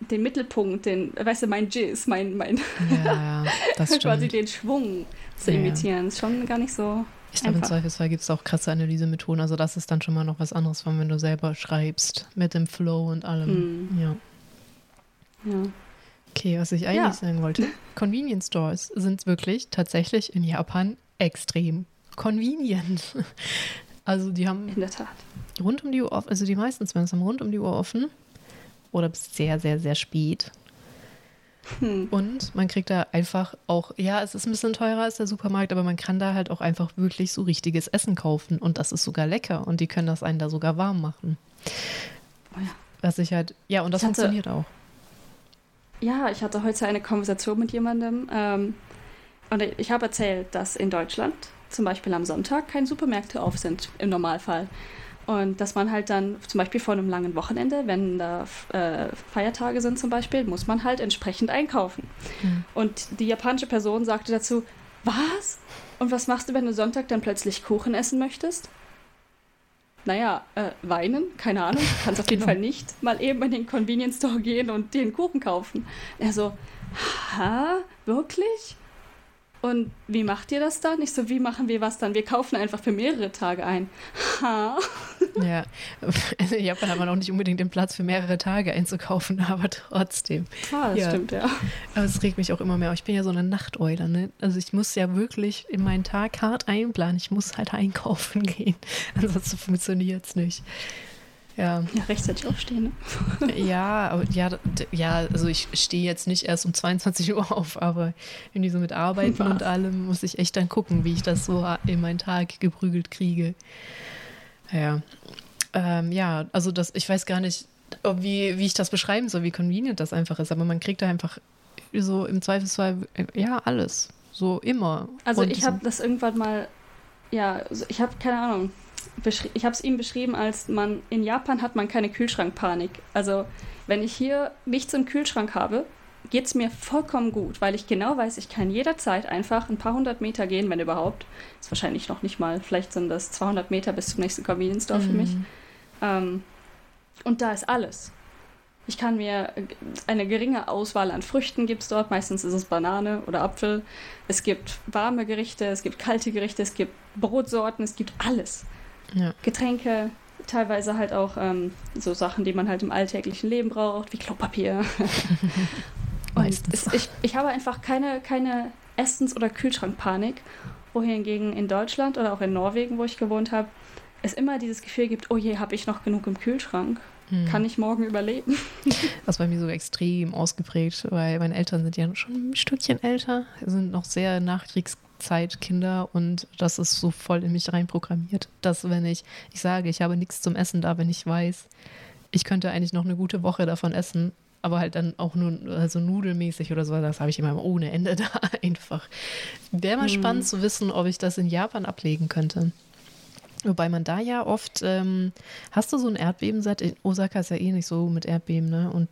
den Mittelpunkt, den, weißt du, mein Jizz, mein, mein ja, quasi den Schwung zu ja, imitieren, ist schon gar nicht so. Ich glaube, im Zweifelsfall gibt es auch krasse Analysemethoden. Also, das ist dann schon mal noch was anderes, wenn du selber schreibst, mit dem Flow und allem. Mhm. Ja. Ja. Okay, was ich eigentlich ja. sagen wollte. Convenience Stores sind wirklich tatsächlich in Japan extrem convenient. Also die haben in der Tat rund um die Uhr offen, also die meisten zumindest haben rund um die Uhr offen oder bis sehr, sehr, sehr spät. Hm. Und man kriegt da einfach auch, ja, es ist ein bisschen teurer als der Supermarkt, aber man kann da halt auch einfach wirklich so richtiges Essen kaufen und das ist sogar lecker und die können das einen da sogar warm machen. Oh ja. Was ich halt, ja, und das funktioniert auch. Ja, ich hatte heute eine Konversation mit jemandem ähm, und ich habe erzählt, dass in Deutschland zum Beispiel am Sonntag keine Supermärkte auf sind, im Normalfall. Und dass man halt dann zum Beispiel vor einem langen Wochenende, wenn da äh, Feiertage sind zum Beispiel, muss man halt entsprechend einkaufen. Mhm. Und die japanische Person sagte dazu, was? Und was machst du, wenn du Sonntag dann plötzlich Kuchen essen möchtest? Naja, äh, weinen, keine Ahnung, du kannst auf jeden genau. Fall nicht mal eben in den Convenience Store gehen und den Kuchen kaufen. Er so, ha, wirklich? Und wie macht ihr das dann? Ich so, wie machen wir was dann? Wir kaufen einfach für mehrere Tage ein. Ha. Ja, also in Japan hat man auch nicht unbedingt den Platz für mehrere Tage einzukaufen, aber trotzdem. Ah, das ja. stimmt, ja. Aber es regt mich auch immer mehr. Ich bin ja so eine Nachteule, ne? Also ich muss ja wirklich in meinen Tag hart einplanen. Ich muss halt einkaufen gehen. Ansonsten funktioniert es nicht. Ja. Ja, rechtzeitig aufstehen, ne? ja, aber ja, ja, also ich stehe jetzt nicht erst um 22 Uhr auf, aber wenn die so mit Arbeiten Was? und allem, muss ich echt dann gucken, wie ich das so in meinen Tag geprügelt kriege. Ja. Ähm, ja, also das, ich weiß gar nicht, wie, wie ich das beschreiben soll, wie convenient das einfach ist, aber man kriegt da einfach so im Zweifelsfall, ja, alles. So immer. Also ich habe das irgendwann mal, ja, ich habe keine Ahnung, ich habe es ihm beschrieben, als man in Japan hat man keine Kühlschrankpanik. Also wenn ich hier nichts im Kühlschrank habe, geht es mir vollkommen gut, weil ich genau weiß, ich kann jederzeit einfach ein paar hundert Meter gehen, wenn überhaupt. Ist wahrscheinlich noch nicht mal, vielleicht sind das 200 Meter bis zum nächsten Convenience Store mhm. für mich. Ähm, und da ist alles. Ich kann mir eine geringe Auswahl an Früchten gibt es dort. Meistens ist es Banane oder Apfel. Es gibt warme Gerichte, es gibt kalte Gerichte, es gibt Brotsorten, es gibt alles. Ja. Getränke, teilweise halt auch ähm, so Sachen, die man halt im alltäglichen Leben braucht, wie Klopapier. Und es, ich, ich habe einfach keine, keine Essens- oder Kühlschrankpanik, wohingegen in Deutschland oder auch in Norwegen, wo ich gewohnt habe, es immer dieses Gefühl gibt, oh je, habe ich noch genug im Kühlschrank? Hm. Kann ich morgen überleben? Das war bei mir so extrem ausgeprägt, weil meine Eltern sind ja schon ein Stückchen älter, sind noch sehr Nachkriegszeit-Kinder und das ist so voll in mich reinprogrammiert, dass wenn ich, ich sage, ich habe nichts zum Essen da, wenn ich weiß, ich könnte eigentlich noch eine gute Woche davon essen, aber halt dann auch nur also nudelmäßig oder so, das habe ich immer ohne Ende da einfach. Wäre mal hm. spannend zu wissen, ob ich das in Japan ablegen könnte. Wobei man da ja oft, ähm, hast du so ein Erdbeben seit, Osaka ist ja eh nicht so mit Erdbeben, ne? Und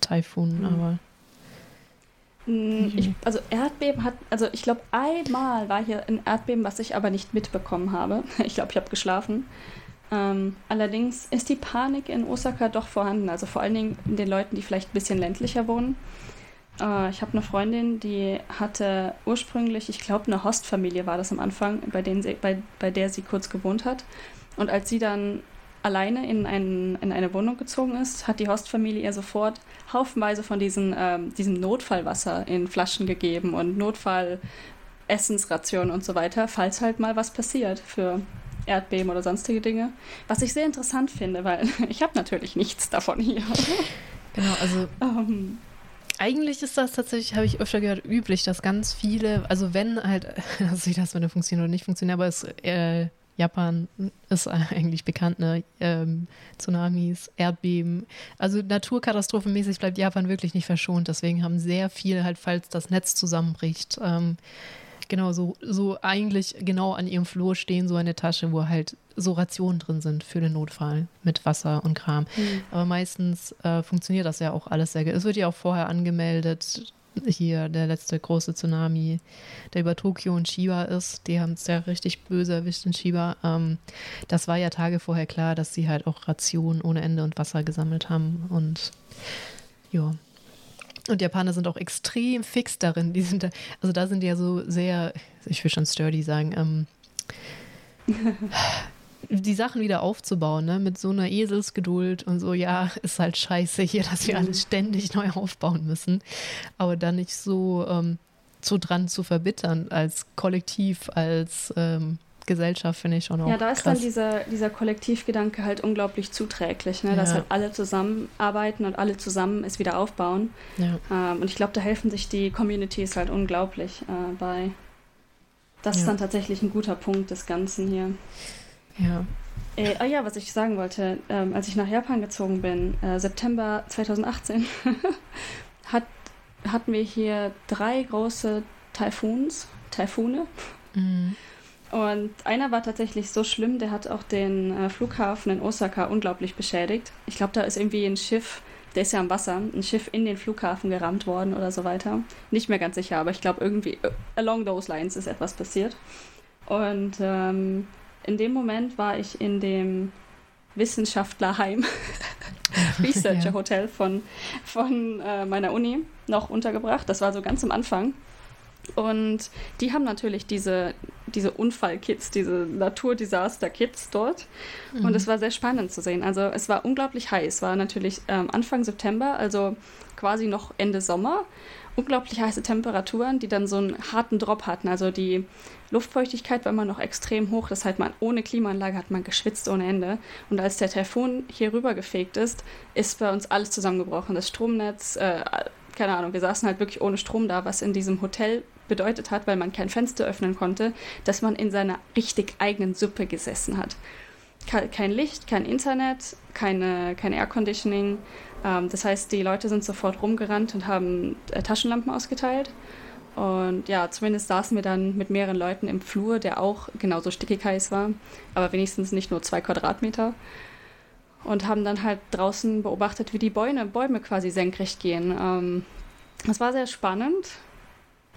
Taifun, mhm. aber. Hm, ich, also Erdbeben hat, also ich glaube einmal war hier ein Erdbeben, was ich aber nicht mitbekommen habe. Ich glaube, ich habe geschlafen. Ähm, allerdings ist die Panik in Osaka doch vorhanden, also vor allen Dingen in den Leuten, die vielleicht ein bisschen ländlicher wohnen. Äh, ich habe eine Freundin, die hatte ursprünglich, ich glaube, eine Hostfamilie war das am Anfang, bei, denen sie, bei, bei der sie kurz gewohnt hat. Und als sie dann alleine in, ein, in eine Wohnung gezogen ist, hat die Hostfamilie ihr sofort haufenweise von diesen, ähm, diesem Notfallwasser in Flaschen gegeben und Notfallessensrationen und so weiter, falls halt mal was passiert für Erdbeben oder sonstige Dinge. Was ich sehr interessant finde, weil ich habe natürlich nichts davon hier. Genau, also ähm, eigentlich ist das tatsächlich, habe ich öfter gehört, üblich, dass ganz viele, also wenn halt, also wie das wenn funktioniert oder nicht funktioniert, aber es, äh, Japan ist eigentlich bekannt, ne? Ähm, Tsunamis, Erdbeben. Also naturkatastrophenmäßig bleibt Japan wirklich nicht verschont. Deswegen haben sehr viele halt, falls das Netz zusammenbricht, ähm, genau so, so eigentlich genau an ihrem Flur stehen, so eine Tasche, wo halt so Rationen drin sind für den Notfall mit Wasser und Kram. Mhm. Aber meistens äh, funktioniert das ja auch alles sehr gut. Es wird ja auch vorher angemeldet, hier der letzte große Tsunami, der über Tokio und Chiba ist. Die haben es ja richtig böse erwischt in Chiba. Ähm, das war ja Tage vorher klar, dass sie halt auch Rationen ohne Ende und Wasser gesammelt haben. Und ja. Und Japaner sind auch extrem fix darin. Die sind da, also da sind die ja so sehr, ich will schon sturdy sagen, ähm, die Sachen wieder aufzubauen, ne? mit so einer Eselsgeduld und so, ja, ist halt scheiße hier, dass wir mhm. alles ständig neu aufbauen müssen. Aber dann nicht so, ähm, so dran zu verbittern als Kollektiv, als ähm, Gesellschaft, finde ich schon auch. Ja, da ist krass. dann dieser, dieser Kollektivgedanke halt unglaublich zuträglich, ne? dass ja. halt alle zusammenarbeiten und alle zusammen es wieder aufbauen. Ja. Ähm, und ich glaube, da helfen sich die Communities halt unglaublich äh, bei. Das ja. ist dann tatsächlich ein guter Punkt des Ganzen hier. Ja. Äh, ah ja, was ich sagen wollte, ähm, als ich nach Japan gezogen bin, äh, September 2018, hat, hatten wir hier drei große Taifuns, Taifune. Mhm. Und einer war tatsächlich so schlimm, der hat auch den äh, Flughafen in Osaka unglaublich beschädigt. Ich glaube, da ist irgendwie ein Schiff, der ist ja am Wasser, ein Schiff in den Flughafen gerammt worden oder so weiter. Nicht mehr ganz sicher, aber ich glaube, irgendwie uh, along those lines ist etwas passiert. Und ähm, in dem Moment war ich in dem Wissenschaftlerheim, Researcher Hotel von, von äh, meiner Uni noch untergebracht. Das war so ganz am Anfang. Und die haben natürlich diese, diese Unfallkits, diese Naturdesaster-Kits dort. Mhm. Und es war sehr spannend zu sehen. Also es war unglaublich heiß. Es war natürlich ähm, Anfang September, also quasi noch Ende Sommer. Unglaublich heiße Temperaturen, die dann so einen harten Drop hatten. Also die Luftfeuchtigkeit war immer noch extrem hoch. Das heißt, man ohne Klimaanlage hat man geschwitzt ohne Ende. Und als der Taifun hier rüber gefegt ist, ist bei uns alles zusammengebrochen. Das Stromnetz, äh, keine Ahnung, wir saßen halt wirklich ohne Strom da, was in diesem Hotel bedeutet hat, weil man kein Fenster öffnen konnte, dass man in seiner richtig eigenen Suppe gesessen hat. Kein Licht, kein Internet, keine, kein Airconditioning. Ähm, das heißt, die Leute sind sofort rumgerannt und haben äh, Taschenlampen ausgeteilt. Und ja, zumindest saßen wir dann mit mehreren Leuten im Flur, der auch genauso stickig heiß war, aber wenigstens nicht nur zwei Quadratmeter. Und haben dann halt draußen beobachtet, wie die Bäume, Bäume quasi senkrecht gehen. Ähm, es war sehr spannend.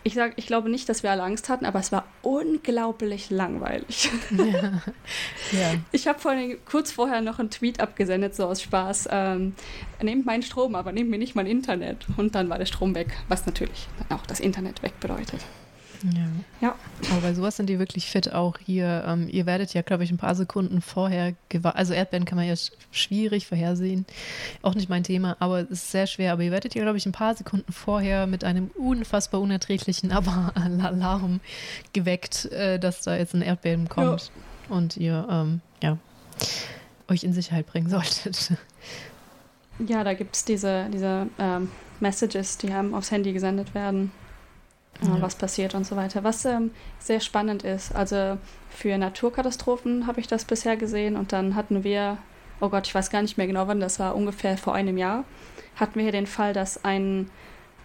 Ich sage, ich glaube nicht, dass wir alle Angst hatten, aber es war unglaublich langweilig. Ja. ja. Ich habe vorhin kurz vorher noch einen Tweet abgesendet, so aus Spaß. Ähm, nehmt meinen Strom, aber nehmt mir nicht mein Internet. Und dann war der Strom weg, was natürlich auch das Internet weg bedeutet. Ja. ja. Aber bei sowas sind die wirklich fit auch hier. Ähm, ihr werdet ja, glaube ich, ein paar Sekunden vorher gewarnt. Also Erdbeeren kann man ja sch schwierig vorhersehen. Auch nicht mein Thema, aber es ist sehr schwer. Aber ihr werdet ja, glaube ich, ein paar Sekunden vorher mit einem unfassbar unerträglichen aber Alarm geweckt, äh, dass da jetzt ein Erdbeben kommt. Ja. Und ihr, ähm, ja, euch in Sicherheit bringen solltet. Ja, da gibt es diese, diese ähm, Messages, die haben aufs Handy gesendet werden ja. was passiert und so weiter. Was ähm, sehr spannend ist, also für Naturkatastrophen habe ich das bisher gesehen und dann hatten wir, oh Gott, ich weiß gar nicht mehr genau wann, das war ungefähr vor einem Jahr, hatten wir hier den Fall, dass ein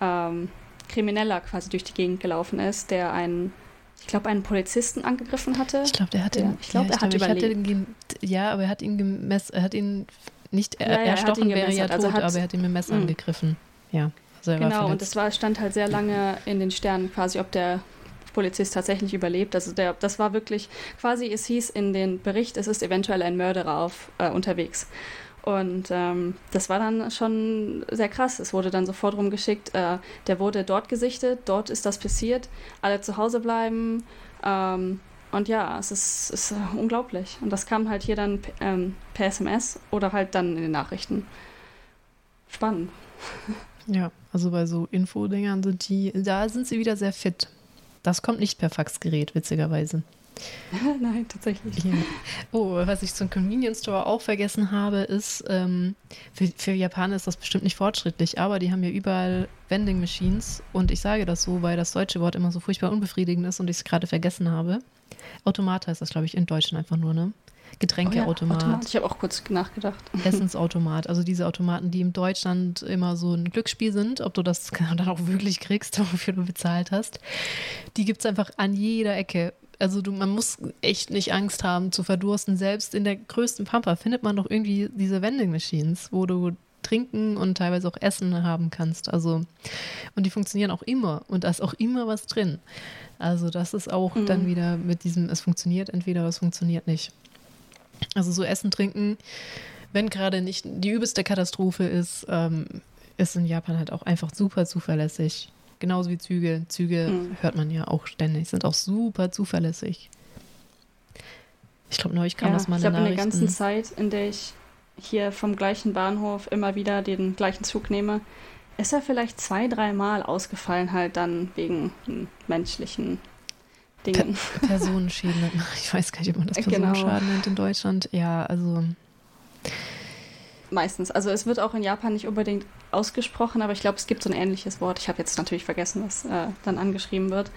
ähm, Krimineller quasi durch die Gegend gelaufen ist, der einen ich glaube, einen Polizisten angegriffen hatte. Ich glaube, der hat ihn. Ich glaube, ja, er hat glaub, überlebt. Ja, aber er hat ihn gemessen, er hat ihn nicht er, ja, ja, erstochen, wäre ja also tot, also aber er hat ihn mit dem Messer mh. angegriffen. Ja. Genau, und das war, stand halt sehr lange in den Sternen quasi, ob der Polizist tatsächlich überlebt. Also der, das war wirklich quasi, es hieß in den Bericht, es ist eventuell ein Mörderer auf, äh, unterwegs. Und ähm, das war dann schon sehr krass. Es wurde dann sofort rumgeschickt, äh, der wurde dort gesichtet, dort ist das passiert, alle zu Hause bleiben. Ähm, und ja, es ist, ist unglaublich. Und das kam halt hier dann ähm, per SMS oder halt dann in den Nachrichten. Spannend. Ja, also bei so Infodingern sind die, da sind sie wieder sehr fit. Das kommt nicht per Faxgerät, witzigerweise. Nein, tatsächlich. Ja. Oh, was ich zum Convenience Store auch vergessen habe, ist, ähm, für, für, Japaner ist das bestimmt nicht fortschrittlich, aber die haben ja überall Vending Machines und ich sage das so, weil das deutsche Wort immer so furchtbar unbefriedigend ist und ich es gerade vergessen habe. Automat heißt das, glaube ich, in Deutschland einfach nur, ne? Getränkeautomat. Oh ja, ich habe auch kurz nachgedacht. Essensautomat. Also diese Automaten, die in Deutschland immer so ein Glücksspiel sind, ob du das dann auch wirklich kriegst, wofür du bezahlt hast. Die gibt es einfach an jeder Ecke. Also du, man muss echt nicht Angst haben zu verdursten. Selbst in der größten Pampa findet man doch irgendwie diese Vending Machines, wo du trinken und teilweise auch Essen haben kannst. Also und die funktionieren auch immer und da ist auch immer was drin. Also das ist auch mhm. dann wieder mit diesem, es funktioniert entweder, es funktioniert nicht. Also so Essen, Trinken, wenn gerade nicht die übelste Katastrophe ist, ähm, ist in Japan halt auch einfach super zuverlässig. Genauso wie Züge. Züge mhm. hört man ja auch ständig, sind auch super zuverlässig. Ich glaube, neulich kam ja, das mal in Ich habe in der ganzen Zeit, in der ich hier vom gleichen Bahnhof immer wieder den gleichen Zug nehme, ist er vielleicht zwei, dreimal ausgefallen, halt dann wegen menschlichen Dingen. Per Personenschäden. Ich weiß gar nicht, ob man das genau. Personenschaden genau. nennt in Deutschland. Ja, also. Meistens. Also es wird auch in Japan nicht unbedingt ausgesprochen, aber ich glaube, es gibt so ein ähnliches Wort. Ich habe jetzt natürlich vergessen, was äh, dann angeschrieben wird.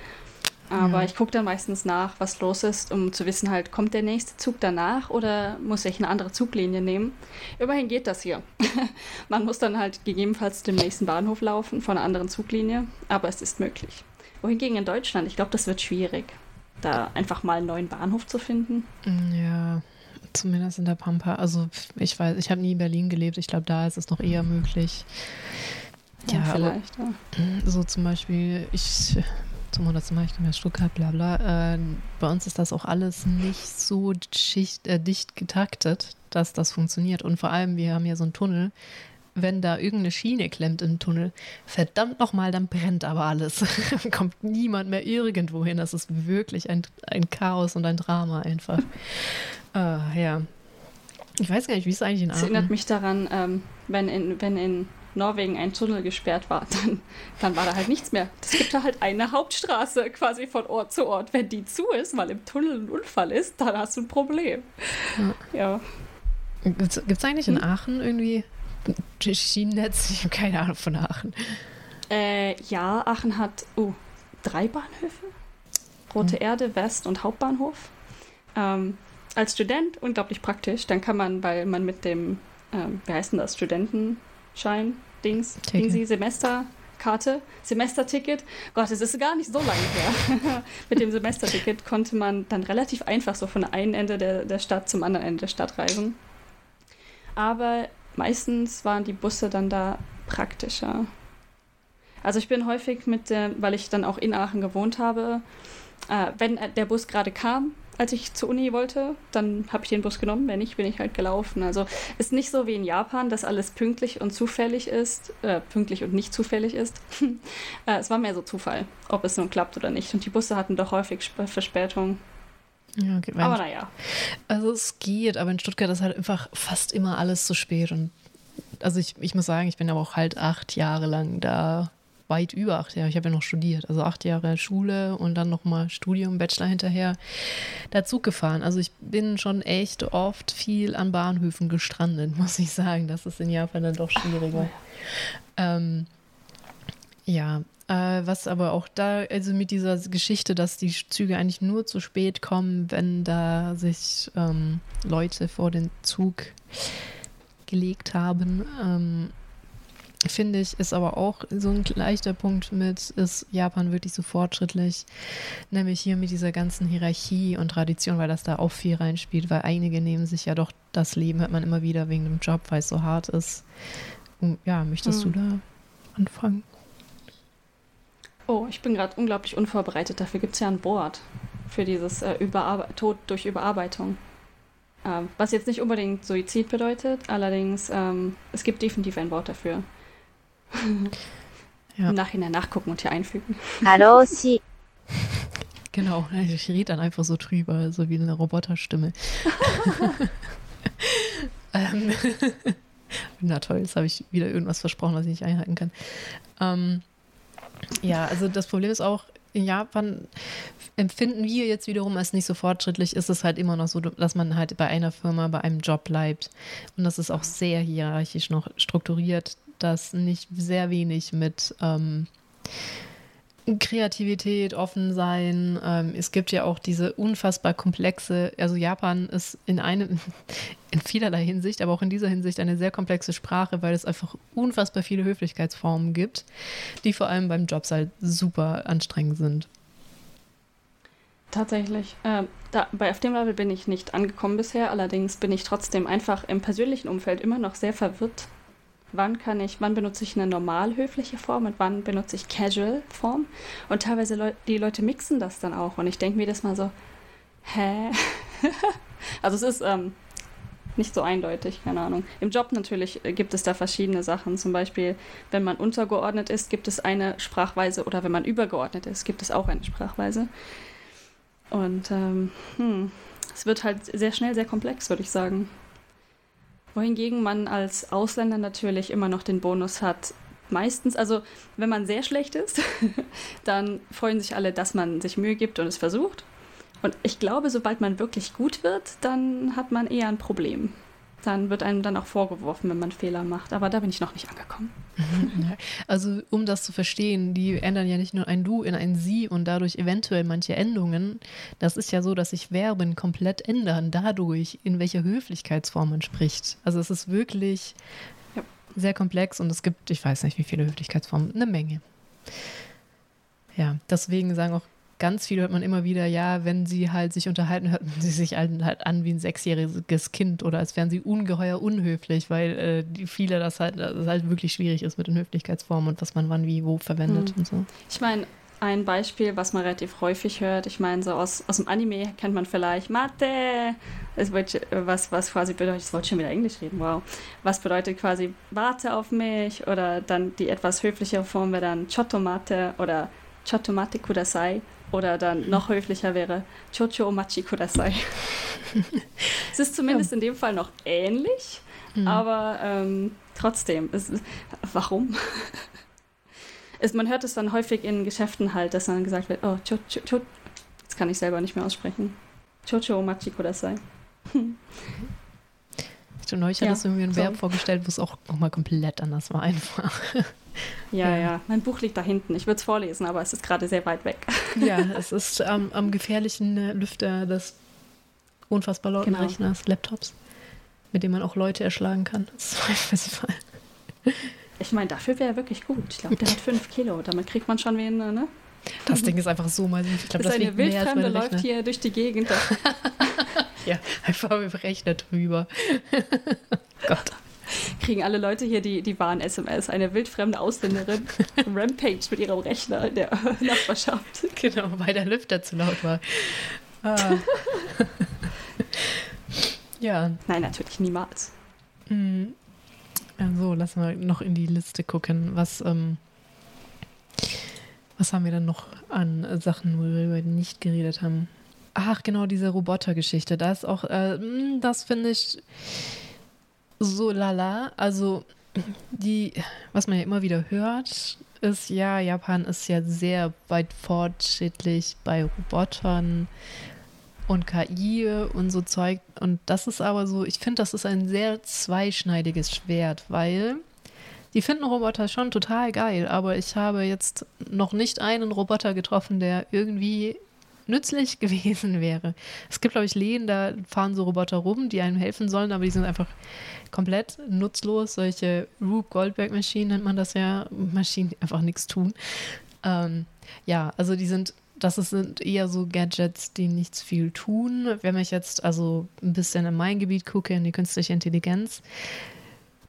Aber ja. ich gucke dann meistens nach, was los ist, um zu wissen, halt, kommt der nächste Zug danach oder muss ich eine andere Zuglinie nehmen? Immerhin geht das hier. Man muss dann halt gegebenenfalls zum nächsten Bahnhof laufen von einer anderen Zuglinie, aber es ist möglich. Wohingegen in Deutschland, ich glaube, das wird schwierig, da einfach mal einen neuen Bahnhof zu finden. Ja, zumindest in der Pampa. Also ich weiß, ich habe nie in Berlin gelebt. Ich glaube, da ist es noch eher möglich. Ja, ja vielleicht. Aber, ja. So zum Beispiel, ich zum 100. Mal, ich komme ja Stuttgart, bla bla. Äh, bei uns ist das auch alles nicht so schicht, äh, dicht getaktet, dass das funktioniert. Und vor allem, wir haben ja so einen Tunnel, wenn da irgendeine Schiene klemmt im Tunnel, verdammt nochmal, dann brennt aber alles. Kommt niemand mehr irgendwo hin. Das ist wirklich ein, ein Chaos und ein Drama einfach. äh, ja. Ich weiß gar nicht, wie es eigentlich in Aachen... Es erinnert mich daran, ähm, wenn, in, wenn in Norwegen ein Tunnel gesperrt war, dann, dann war da halt nichts mehr. Es gibt da halt eine Hauptstraße quasi von Ort zu Ort. Wenn die zu ist, weil im Tunnel ein Unfall ist, dann hast du ein Problem. Ja. ja. Gibt es eigentlich in hm? Aachen irgendwie Schienennetz? Ich habe keine Ahnung von Aachen. Äh, ja, Aachen hat oh, drei Bahnhöfe. Rote hm. Erde, West und Hauptbahnhof. Ähm, als Student unglaublich praktisch. Dann kann man, weil man mit dem, ähm, wie heißt denn das, Studentenschein, Dings, Dingsi, Semesterkarte, Semesterticket. Gott, es ist gar nicht so lange her. Mit dem Semesterticket konnte man dann relativ einfach so von einem Ende der, der Stadt zum anderen Ende der Stadt reisen. Aber meistens waren die Busse dann da praktischer. Also ich bin häufig mit, äh, weil ich dann auch in Aachen gewohnt habe, äh, wenn der Bus gerade kam, als ich zur Uni wollte, dann habe ich den Bus genommen. Wenn nicht, bin ich halt gelaufen. Also ist nicht so wie in Japan, dass alles pünktlich und zufällig ist, äh, pünktlich und nicht zufällig ist. äh, es war mehr so Zufall, ob es nun klappt oder nicht. Und die Busse hatten doch häufig Verspätung. Ja, okay, aber naja. Also es geht, aber in Stuttgart ist halt einfach fast immer alles zu spät. Und also ich, ich muss sagen, ich bin aber auch halt acht Jahre lang da weit über acht Jahre. Ich habe ja noch studiert, also acht Jahre Schule und dann nochmal Studium, Bachelor hinterher, da Zug gefahren. Also ich bin schon echt oft viel an Bahnhöfen gestrandet, muss ich sagen. Das ist in Japan dann doch schwieriger. Ähm, ja, äh, was aber auch da, also mit dieser Geschichte, dass die Züge eigentlich nur zu spät kommen, wenn da sich ähm, Leute vor den Zug gelegt haben. Ähm, finde ich, ist aber auch so ein leichter Punkt mit, ist Japan wirklich so fortschrittlich, nämlich hier mit dieser ganzen Hierarchie und Tradition, weil das da auch viel reinspielt, weil einige nehmen sich ja doch das Leben, hört man immer wieder wegen dem Job, weil es so hart ist. Ja, möchtest hm. du da anfangen? Oh, ich bin gerade unglaublich unvorbereitet. Dafür gibt es ja ein Board für dieses äh, Tod durch Überarbeitung. Ähm, was jetzt nicht unbedingt Suizid bedeutet, allerdings ähm, es gibt definitiv ein Wort dafür. Ja. Im Nachhinein nachgucken und hier einfügen. Hallo, Sie. Genau, ich rede dann einfach so drüber, so wie eine Roboterstimme. ähm, na toll, jetzt habe ich wieder irgendwas versprochen, was ich nicht einhalten kann. Ähm, ja, also das Problem ist auch, in Japan empfinden wir jetzt wiederum als nicht so fortschrittlich, ist es halt immer noch so, dass man halt bei einer Firma, bei einem Job bleibt. Und das ist auch sehr hierarchisch noch strukturiert das nicht sehr wenig mit ähm, Kreativität, offen sein. Ähm, es gibt ja auch diese unfassbar komplexe, also Japan ist in einem, in vielerlei Hinsicht, aber auch in dieser Hinsicht eine sehr komplexe Sprache, weil es einfach unfassbar viele Höflichkeitsformen gibt, die vor allem beim Jobs halt super anstrengend sind. Tatsächlich. Ähm, da, bei, auf dem Level bin ich nicht angekommen bisher, allerdings bin ich trotzdem einfach im persönlichen Umfeld immer noch sehr verwirrt wann kann ich, wann benutze ich eine normal höfliche Form und wann benutze ich Casual Form. Und teilweise Leu die Leute mixen das dann auch. Und ich denke mir das mal so, hä? also es ist ähm, nicht so eindeutig, keine Ahnung. Im Job natürlich äh, gibt es da verschiedene Sachen. Zum Beispiel, wenn man untergeordnet ist, gibt es eine Sprachweise oder wenn man übergeordnet ist, gibt es auch eine Sprachweise. Und ähm, hm, es wird halt sehr schnell sehr komplex, würde ich sagen wohingegen man als Ausländer natürlich immer noch den Bonus hat. Meistens, also wenn man sehr schlecht ist, dann freuen sich alle, dass man sich Mühe gibt und es versucht. Und ich glaube, sobald man wirklich gut wird, dann hat man eher ein Problem dann wird einem dann auch vorgeworfen, wenn man Fehler macht. Aber da bin ich noch nicht angekommen. Also um das zu verstehen, die ändern ja nicht nur ein Du in ein Sie und dadurch eventuell manche Endungen. Das ist ja so, dass sich Verben komplett ändern dadurch, in welcher Höflichkeitsform man spricht. Also es ist wirklich ja. sehr komplex und es gibt, ich weiß nicht, wie viele Höflichkeitsformen, eine Menge. Ja, deswegen sagen auch ganz viel hört man immer wieder, ja, wenn sie halt sich unterhalten, hört man sie sich halt, halt an wie ein sechsjähriges Kind oder als wären sie ungeheuer unhöflich, weil äh, die viele das halt, das halt wirklich schwierig ist mit den Höflichkeitsformen und was man wann wie wo verwendet hm. und so. Ich meine, ein Beispiel, was man relativ häufig hört, ich meine, so aus, aus dem Anime kennt man vielleicht Mate, was, was quasi bedeutet, ich wollte schon wieder Englisch reden, wow. Was bedeutet quasi, warte auf mich oder dann die etwas höflichere Form wäre dann Chotomate oder Chotomate kudasai oder dann noch höflicher wäre Chocho Omachi Kudasai. es ist zumindest ja. in dem Fall noch ähnlich, mhm. aber ähm, trotzdem, es, warum? es, man hört es dann häufig in Geschäften halt, dass dann gesagt wird, oh, Chocho, cho, das kann ich selber nicht mehr aussprechen. Chocho Omachi Kudasai. Stimmt, neulich ja, hattest du mir ein so. Verb vorgestellt, wo es auch nochmal komplett anders war einfach. Ja, ja, Mein Buch liegt da hinten. Ich würde es vorlesen, aber es ist gerade sehr weit weg. Ja, es ist ähm, am gefährlichen äh, Lüfter des unfassbar lauten genau. Rechners, Laptops, mit dem man auch Leute erschlagen kann. Das ist Festival. Ich meine, dafür wäre er wirklich gut. Ich glaube, der hat fünf Kilo. Damit kriegt man schon wen, ne? Das Ding ist einfach so mal. Ich glaub, das, das eine Wildfremde läuft hier durch die Gegend. ja, einfach mit Rechner drüber. Gott. Kriegen alle Leute hier die, die Warn-SMS. Eine wildfremde Ausländerin Rampage mit ihrem Rechner in der Nachbarschaft. Genau, weil der Lüfter zu laut war. Ah. ja. Nein, natürlich niemals. Mhm. Also, lass mal noch in die Liste gucken. Was, ähm, was haben wir dann noch an Sachen, worüber wir nicht geredet haben? Ach, genau, diese Robotergeschichte. Da ist auch, äh, hm, das finde ich so lala. Also, die, was man ja immer wieder hört, ist ja, Japan ist ja sehr weit fortschrittlich bei Robotern und KI und so Zeug. Und das ist aber so, ich finde, das ist ein sehr zweischneidiges Schwert, weil die finden Roboter schon total geil, aber ich habe jetzt noch nicht einen Roboter getroffen, der irgendwie nützlich gewesen wäre. Es gibt, glaube ich, Lehen, da fahren so Roboter rum, die einem helfen sollen, aber die sind einfach komplett nutzlos. Solche Rube Goldberg-Maschinen nennt man das ja, Maschinen, die einfach nichts tun. Ähm, ja, also die sind das sind eher so Gadgets, die nichts viel tun. Wenn ich jetzt also ein bisschen in mein Gebiet gucke, in die künstliche Intelligenz,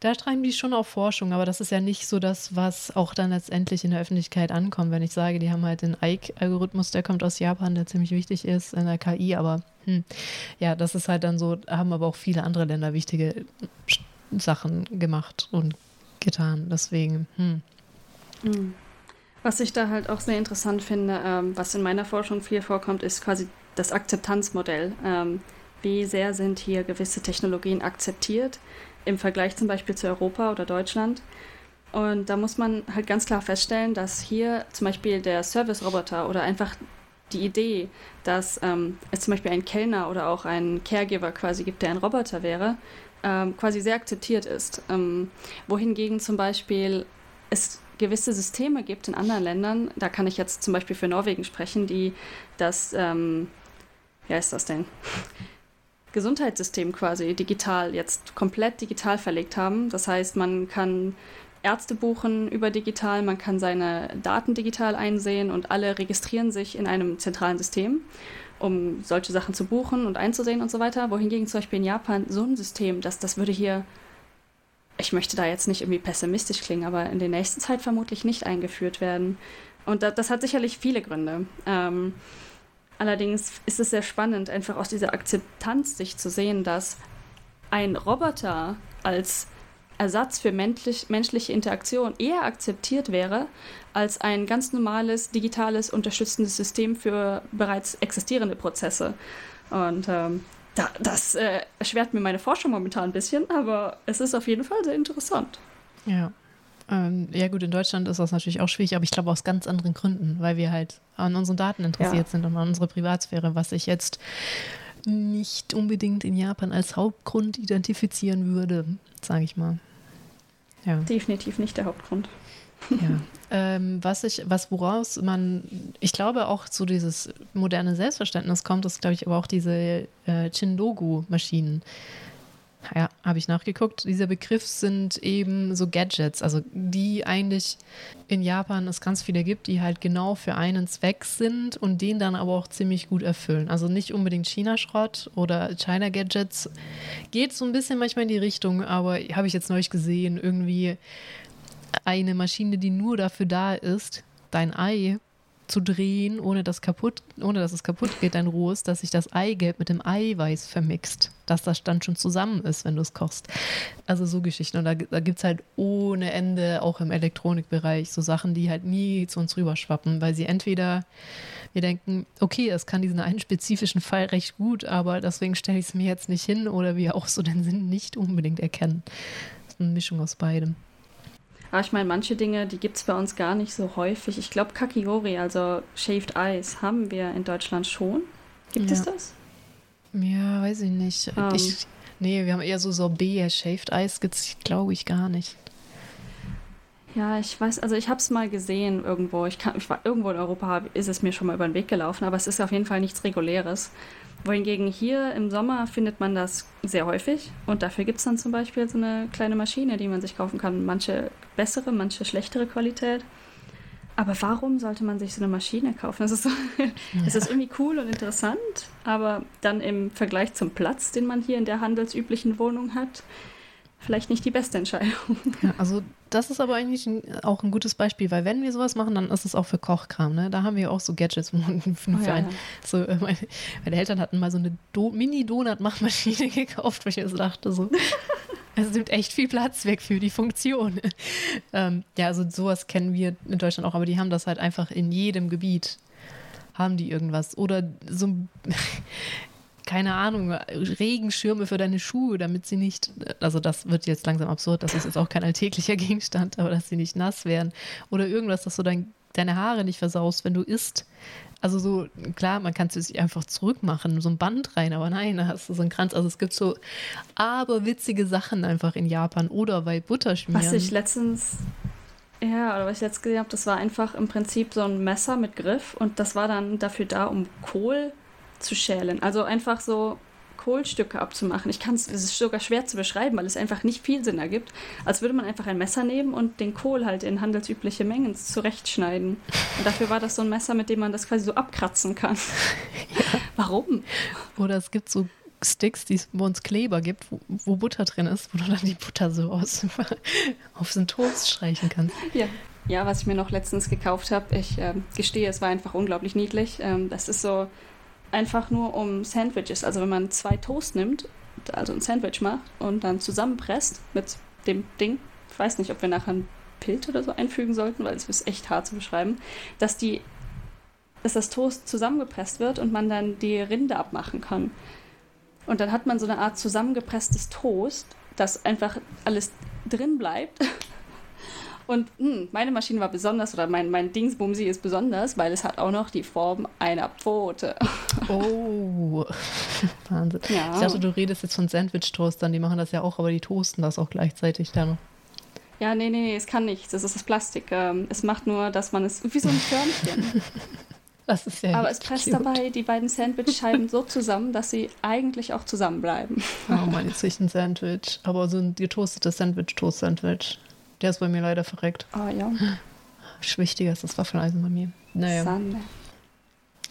da treiben die schon auf Forschung, aber das ist ja nicht so das, was auch dann letztendlich in der Öffentlichkeit ankommt. Wenn ich sage, die haben halt den Ike-Algorithmus, der kommt aus Japan, der ziemlich wichtig ist in der KI, aber hm, ja, das ist halt dann so, haben aber auch viele andere Länder wichtige Sachen gemacht und getan. Deswegen, hm. hm. Was ich da halt auch sehr interessant finde, ähm, was in meiner Forschung viel vorkommt, ist quasi das Akzeptanzmodell. Ähm, wie sehr sind hier gewisse Technologien akzeptiert? Im Vergleich zum Beispiel zu Europa oder Deutschland. Und da muss man halt ganz klar feststellen, dass hier zum Beispiel der Service-Roboter oder einfach die Idee, dass ähm, es zum Beispiel einen Kellner oder auch einen Caregiver quasi gibt, der ein Roboter wäre, ähm, quasi sehr akzeptiert ist. Ähm, wohingegen zum Beispiel es gewisse Systeme gibt in anderen Ländern, da kann ich jetzt zum Beispiel für Norwegen sprechen, die das, ähm, wie heißt das denn? Gesundheitssystem quasi digital, jetzt komplett digital verlegt haben. Das heißt, man kann Ärzte buchen über digital, man kann seine Daten digital einsehen und alle registrieren sich in einem zentralen System, um solche Sachen zu buchen und einzusehen und so weiter. Wohingegen zum Beispiel in Japan so ein System, das, das würde hier, ich möchte da jetzt nicht irgendwie pessimistisch klingen, aber in der nächsten Zeit vermutlich nicht eingeführt werden. Und das, das hat sicherlich viele Gründe. Ähm, Allerdings ist es sehr spannend, einfach aus dieser Akzeptanz sich zu sehen, dass ein Roboter als Ersatz für menschlich, menschliche Interaktion eher akzeptiert wäre als ein ganz normales digitales unterstützendes System für bereits existierende Prozesse. Und ähm, da, das äh, erschwert mir meine Forschung momentan ein bisschen, aber es ist auf jeden Fall sehr interessant. Ja. Ähm, ja gut, in Deutschland ist das natürlich auch schwierig, aber ich glaube aus ganz anderen Gründen, weil wir halt an unseren Daten interessiert ja. sind und an unsere Privatsphäre, was ich jetzt nicht unbedingt in Japan als Hauptgrund identifizieren würde, sage ich mal. Ja. Definitiv nicht der Hauptgrund. Ja. Ähm, was ich, was woraus man, ich glaube auch so dieses moderne Selbstverständnis kommt, ist, glaube ich, aber auch diese äh, Chindogu-Maschinen ja, habe ich nachgeguckt. Dieser Begriff sind eben so Gadgets, also die eigentlich in Japan es ganz viele gibt, die halt genau für einen Zweck sind und den dann aber auch ziemlich gut erfüllen. Also nicht unbedingt China-Schrott oder China-Gadgets. Geht so ein bisschen manchmal in die Richtung, aber habe ich jetzt neulich gesehen, irgendwie eine Maschine, die nur dafür da ist, dein Ei zu drehen, ohne dass, kaputt, ohne dass es kaputt geht, dein rohes, dass sich das Eigelb mit dem Eiweiß vermixt, dass das dann schon zusammen ist, wenn du es kochst. Also so Geschichten. Und da, da gibt es halt ohne Ende, auch im Elektronikbereich, so Sachen, die halt nie zu uns rüberschwappen, weil sie entweder wir denken, okay, es kann diesen einen spezifischen Fall recht gut, aber deswegen stelle ich es mir jetzt nicht hin oder wir auch so den Sinn nicht unbedingt erkennen. Das ist eine Mischung aus beidem. Aber ich meine, manche Dinge, die gibt es bei uns gar nicht so häufig. Ich glaube, Kakigori, also Shaved Ice, haben wir in Deutschland schon. Gibt ja. es das? Ja, weiß ich nicht. Um. Ähm. Ich, nee, wir haben eher so Sorbet. Shaved Ice gibt es, glaube ich, gar nicht. Ja, ich weiß, also ich habe es mal gesehen irgendwo. Ich, kann, ich war irgendwo in Europa, ist es mir schon mal über den Weg gelaufen, aber es ist auf jeden Fall nichts Reguläres. Wohingegen hier im Sommer findet man das sehr häufig und dafür gibt es dann zum Beispiel so eine kleine Maschine, die man sich kaufen kann. Manche bessere, manche schlechtere Qualität. Aber warum sollte man sich so eine Maschine kaufen? Es ist, so, ja. ist irgendwie cool und interessant, aber dann im Vergleich zum Platz, den man hier in der handelsüblichen Wohnung hat, vielleicht nicht die beste Entscheidung. Ja, also das ist aber eigentlich ein, auch ein gutes Beispiel, weil wenn wir sowas machen, dann ist es auch für Kochkram. Ne? Da haben wir auch so Gadgets für, oh, ja, einen, ja. So, äh, meine, meine, Eltern hatten mal so eine Mini-Donut-Machmaschine gekauft, weil ich jetzt dachte so, es nimmt echt viel Platz weg für die Funktion. ähm, ja, also sowas kennen wir in Deutschland auch, aber die haben das halt einfach in jedem Gebiet haben die irgendwas. Oder so keine Ahnung, Regenschirme für deine Schuhe, damit sie nicht, also das wird jetzt langsam absurd, das ist jetzt auch kein alltäglicher Gegenstand, aber dass sie nicht nass werden. Oder irgendwas, dass du dein, deine Haare nicht versaust, wenn du isst. Also so, klar, man kann es sich einfach zurückmachen, so ein Band rein, aber nein, da hast du so einen Kranz. Also es gibt so aberwitzige Sachen einfach in Japan oder bei Butterschmieren. Was ich letztens, ja, oder was ich letztens gesehen habe, das war einfach im Prinzip so ein Messer mit Griff und das war dann dafür da, um Kohl zu schälen. Also einfach so Kohlstücke abzumachen. Ich kann es, es ist sogar schwer zu beschreiben, weil es einfach nicht viel Sinn ergibt, als würde man einfach ein Messer nehmen und den Kohl halt in handelsübliche Mengen zurechtschneiden. Und dafür war das so ein Messer, mit dem man das quasi so abkratzen kann. Ja. Warum? Oder es gibt so Sticks, die es wo uns Kleber gibt, wo, wo, Butter drin ist, wo du dann die Butter so aus, auf den Toast streichen kannst. Ja. Ja, was ich mir noch letztens gekauft habe, ich äh, gestehe, es war einfach unglaublich niedlich. Ähm, das ist so einfach nur um Sandwiches. Also wenn man zwei Toast nimmt, also ein Sandwich macht und dann zusammenpresst mit dem Ding, ich weiß nicht, ob wir nachher ein Bild oder so einfügen sollten, weil es ist echt hart zu beschreiben, dass die, dass das Toast zusammengepresst wird und man dann die Rinde abmachen kann. Und dann hat man so eine Art zusammengepresstes Toast, das einfach alles drin bleibt Und mh, hm, meine Maschine war besonders, oder mein, mein Dingsbumsi ist besonders, weil es hat auch noch die Form einer Pfote. Oh, Wahnsinn. Ja. Ich dachte, du redest jetzt von Sandwich-Toastern, die machen das ja auch, aber die toasten das auch gleichzeitig da noch. Ja, nee, nee, nee, es kann nichts. Das ist das Plastik. Ähm, es macht nur, dass man es, wie so ein Körnchen. Das ist ja Aber es presst cute. dabei die beiden Sandwich-Scheiben so zusammen, dass sie eigentlich auch zusammenbleiben. Oh Mann, jetzt riecht ein Sandwich. Aber so ein getoastetes Sandwich-Toast-Sandwich. Der ist bei mir leider verreckt. Ah, oh, ja. Schwichtiger ist das Waffeleisen bei mir. Naja. Sande.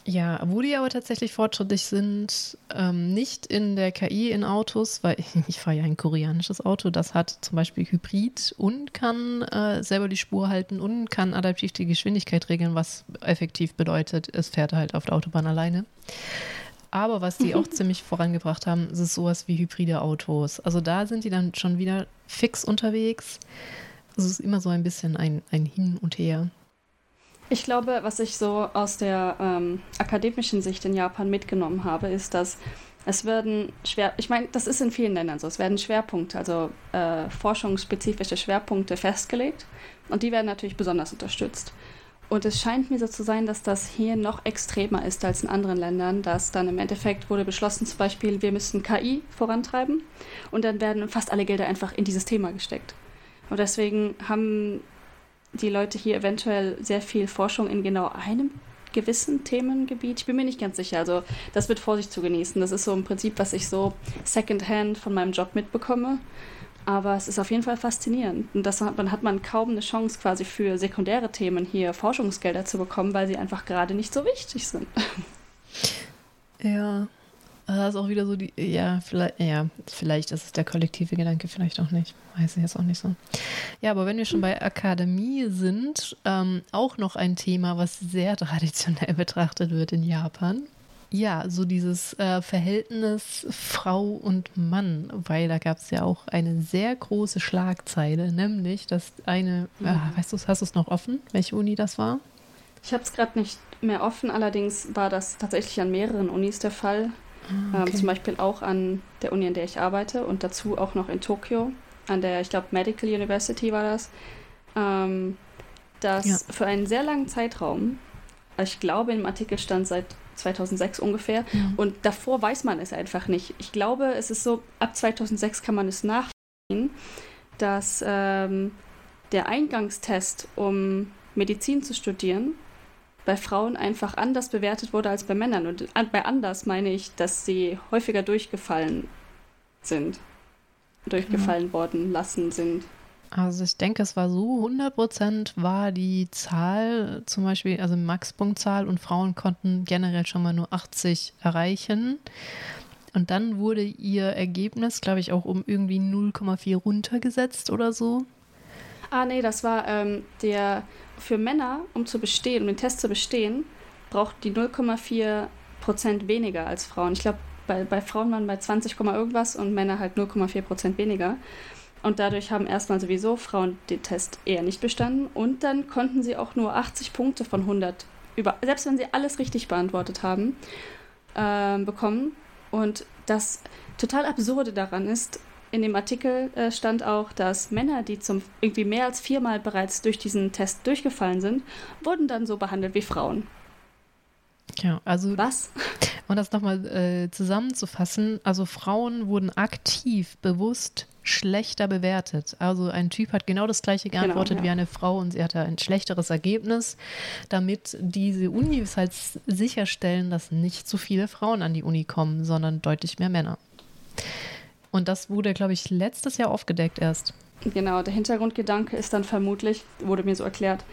Ja, wo die aber tatsächlich fortschrittlich sind, ähm, nicht in der KI in Autos, weil ich, ich fahre ja ein koreanisches Auto, das hat zum Beispiel Hybrid und kann äh, selber die Spur halten und kann adaptiv die Geschwindigkeit regeln, was effektiv bedeutet, es fährt halt auf der Autobahn alleine. Aber was die auch ziemlich vorangebracht haben, ist sowas wie hybride Autos. Also da sind die dann schon wieder fix unterwegs. Es ist immer so ein bisschen ein, ein Hin und Her. Ich glaube, was ich so aus der ähm, akademischen Sicht in Japan mitgenommen habe, ist, dass es werden schwer, ich meine, das ist in vielen Ländern so, es werden Schwerpunkte, also äh, forschungsspezifische Schwerpunkte festgelegt und die werden natürlich besonders unterstützt. Und es scheint mir so zu sein, dass das hier noch extremer ist als in anderen Ländern, dass dann im Endeffekt wurde beschlossen, zum Beispiel, wir müssen KI vorantreiben und dann werden fast alle Gelder einfach in dieses Thema gesteckt. Und deswegen haben die Leute hier eventuell sehr viel Forschung in genau einem gewissen Themengebiet. Ich bin mir nicht ganz sicher. Also das wird Vorsicht zu genießen. Das ist so im Prinzip, was ich so secondhand von meinem Job mitbekomme. Aber es ist auf jeden Fall faszinierend. Und das, dann hat man kaum eine Chance, quasi für sekundäre Themen hier Forschungsgelder zu bekommen, weil sie einfach gerade nicht so wichtig sind. Ja, das ist auch wieder so die, ja, vielleicht, ja, vielleicht ist es der kollektive Gedanke, vielleicht auch nicht. Weiß ich jetzt auch nicht so. Ja, aber wenn wir schon bei Akademie sind, ähm, auch noch ein Thema, was sehr traditionell betrachtet wird in Japan. Ja, so dieses äh, Verhältnis Frau und Mann, weil da gab es ja auch eine sehr große Schlagzeile, nämlich, dass eine, mhm. äh, weißt du, hast du es noch offen, welche Uni das war? Ich habe es gerade nicht mehr offen, allerdings war das tatsächlich an mehreren Unis der Fall. Ah, okay. ähm, zum Beispiel auch an der Uni, an der ich arbeite und dazu auch noch in Tokio, an der, ich glaube, Medical University war das, ähm, dass ja. für einen sehr langen Zeitraum, ich glaube, im Artikel stand seit 2006 ungefähr, ja. und davor weiß man es einfach nicht. Ich glaube, es ist so, ab 2006 kann man es nachvollziehen, dass ähm, der Eingangstest, um Medizin zu studieren, bei Frauen einfach anders bewertet wurde als bei Männern. Und bei anders meine ich, dass sie häufiger durchgefallen sind. Durchgefallen ja. worden lassen sind. Also ich denke, es war so, 100 Prozent war die Zahl, zum Beispiel, also Max-Punktzahl und Frauen konnten generell schon mal nur 80 erreichen. Und Und dann wurde ihr Ergebnis, glaube ich, auch um irgendwie 0,4 runtergesetzt oder so. Ah, nee, das war ähm, der für Männer, um zu bestehen, um den Test zu bestehen, braucht die 0,4 Prozent weniger als Frauen. Ich glaube, bei, bei Frauen waren bei 20, irgendwas und Männer halt 0,4 Prozent weniger. Und dadurch haben erstmal sowieso Frauen den Test eher nicht bestanden. Und dann konnten sie auch nur 80 Punkte von 100, über, selbst wenn sie alles richtig beantwortet haben, äh, bekommen. Und das total Absurde daran ist, in dem Artikel äh, stand auch, dass Männer, die zum irgendwie mehr als viermal bereits durch diesen Test durchgefallen sind, wurden dann so behandelt wie Frauen. Ja, also. Was? Um das nochmal äh, zusammenzufassen, also Frauen wurden aktiv, bewusst schlechter bewertet. Also ein Typ hat genau das gleiche genau, geantwortet genau, ja. wie eine Frau und sie hatte ein schlechteres Ergebnis, damit diese Unis halt sicherstellen, dass nicht zu viele Frauen an die Uni kommen, sondern deutlich mehr Männer. Und das wurde, glaube ich, letztes Jahr aufgedeckt erst. Genau, der Hintergrundgedanke ist dann vermutlich, wurde mir so erklärt,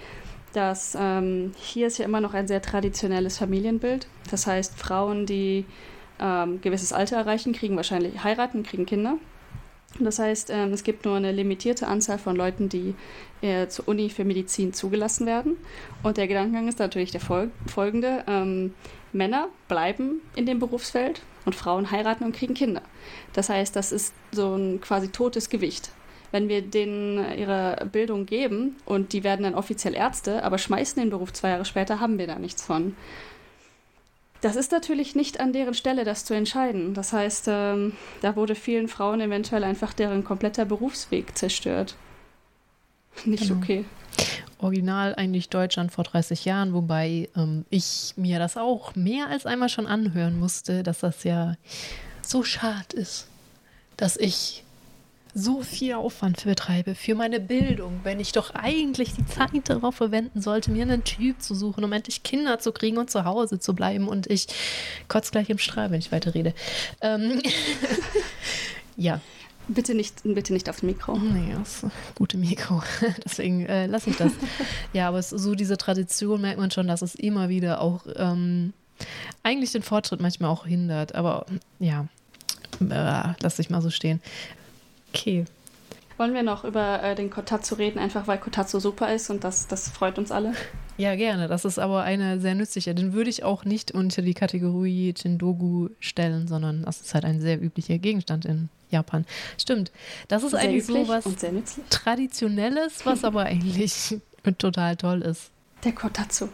dass ähm, hier ist ja immer noch ein sehr traditionelles Familienbild. Das heißt, Frauen, die ähm, gewisses Alter erreichen, kriegen wahrscheinlich heiraten, kriegen Kinder. Das heißt, ähm, es gibt nur eine limitierte Anzahl von Leuten, die äh, zur Uni für Medizin zugelassen werden. Und der Gedankengang ist natürlich der fol folgende. Ähm, Männer bleiben in dem Berufsfeld und Frauen heiraten und kriegen Kinder. Das heißt, das ist so ein quasi totes Gewicht. Wenn wir denen ihre Bildung geben und die werden dann offiziell Ärzte, aber schmeißen den Beruf zwei Jahre später, haben wir da nichts von. Das ist natürlich nicht an deren Stelle, das zu entscheiden. Das heißt, ähm, da wurde vielen Frauen eventuell einfach deren kompletter Berufsweg zerstört. Nicht genau. okay. Original eigentlich Deutschland vor 30 Jahren, wobei ähm, ich mir das auch mehr als einmal schon anhören musste, dass das ja so schade ist, dass ich so viel Aufwand betreibe für meine Bildung, wenn ich doch eigentlich die Zeit darauf verwenden sollte, mir einen Typ zu suchen, um endlich Kinder zu kriegen und zu Hause zu bleiben. Und ich kotze gleich im Strahl, wenn ich weiterrede. Ähm ja. Bitte nicht, bitte nicht aufs Mikro. Nee, das ist ein gutes Mikro. Deswegen äh, lasse ich das. ja, aber es, so diese Tradition merkt man schon, dass es immer wieder auch ähm, eigentlich den Fortschritt manchmal auch hindert. Aber ja, äh, lass ich mal so stehen. Okay. Wollen wir noch über äh, den Kotatsu reden, einfach weil Kotatsu super ist und das, das freut uns alle? Ja, gerne. Das ist aber eine sehr nützliche. Den würde ich auch nicht unter die Kategorie Chindogu stellen, sondern das ist halt ein sehr üblicher Gegenstand in Japan. Stimmt. Das ist sehr eigentlich so was Traditionelles, was aber eigentlich total toll ist. Der Kotatsu.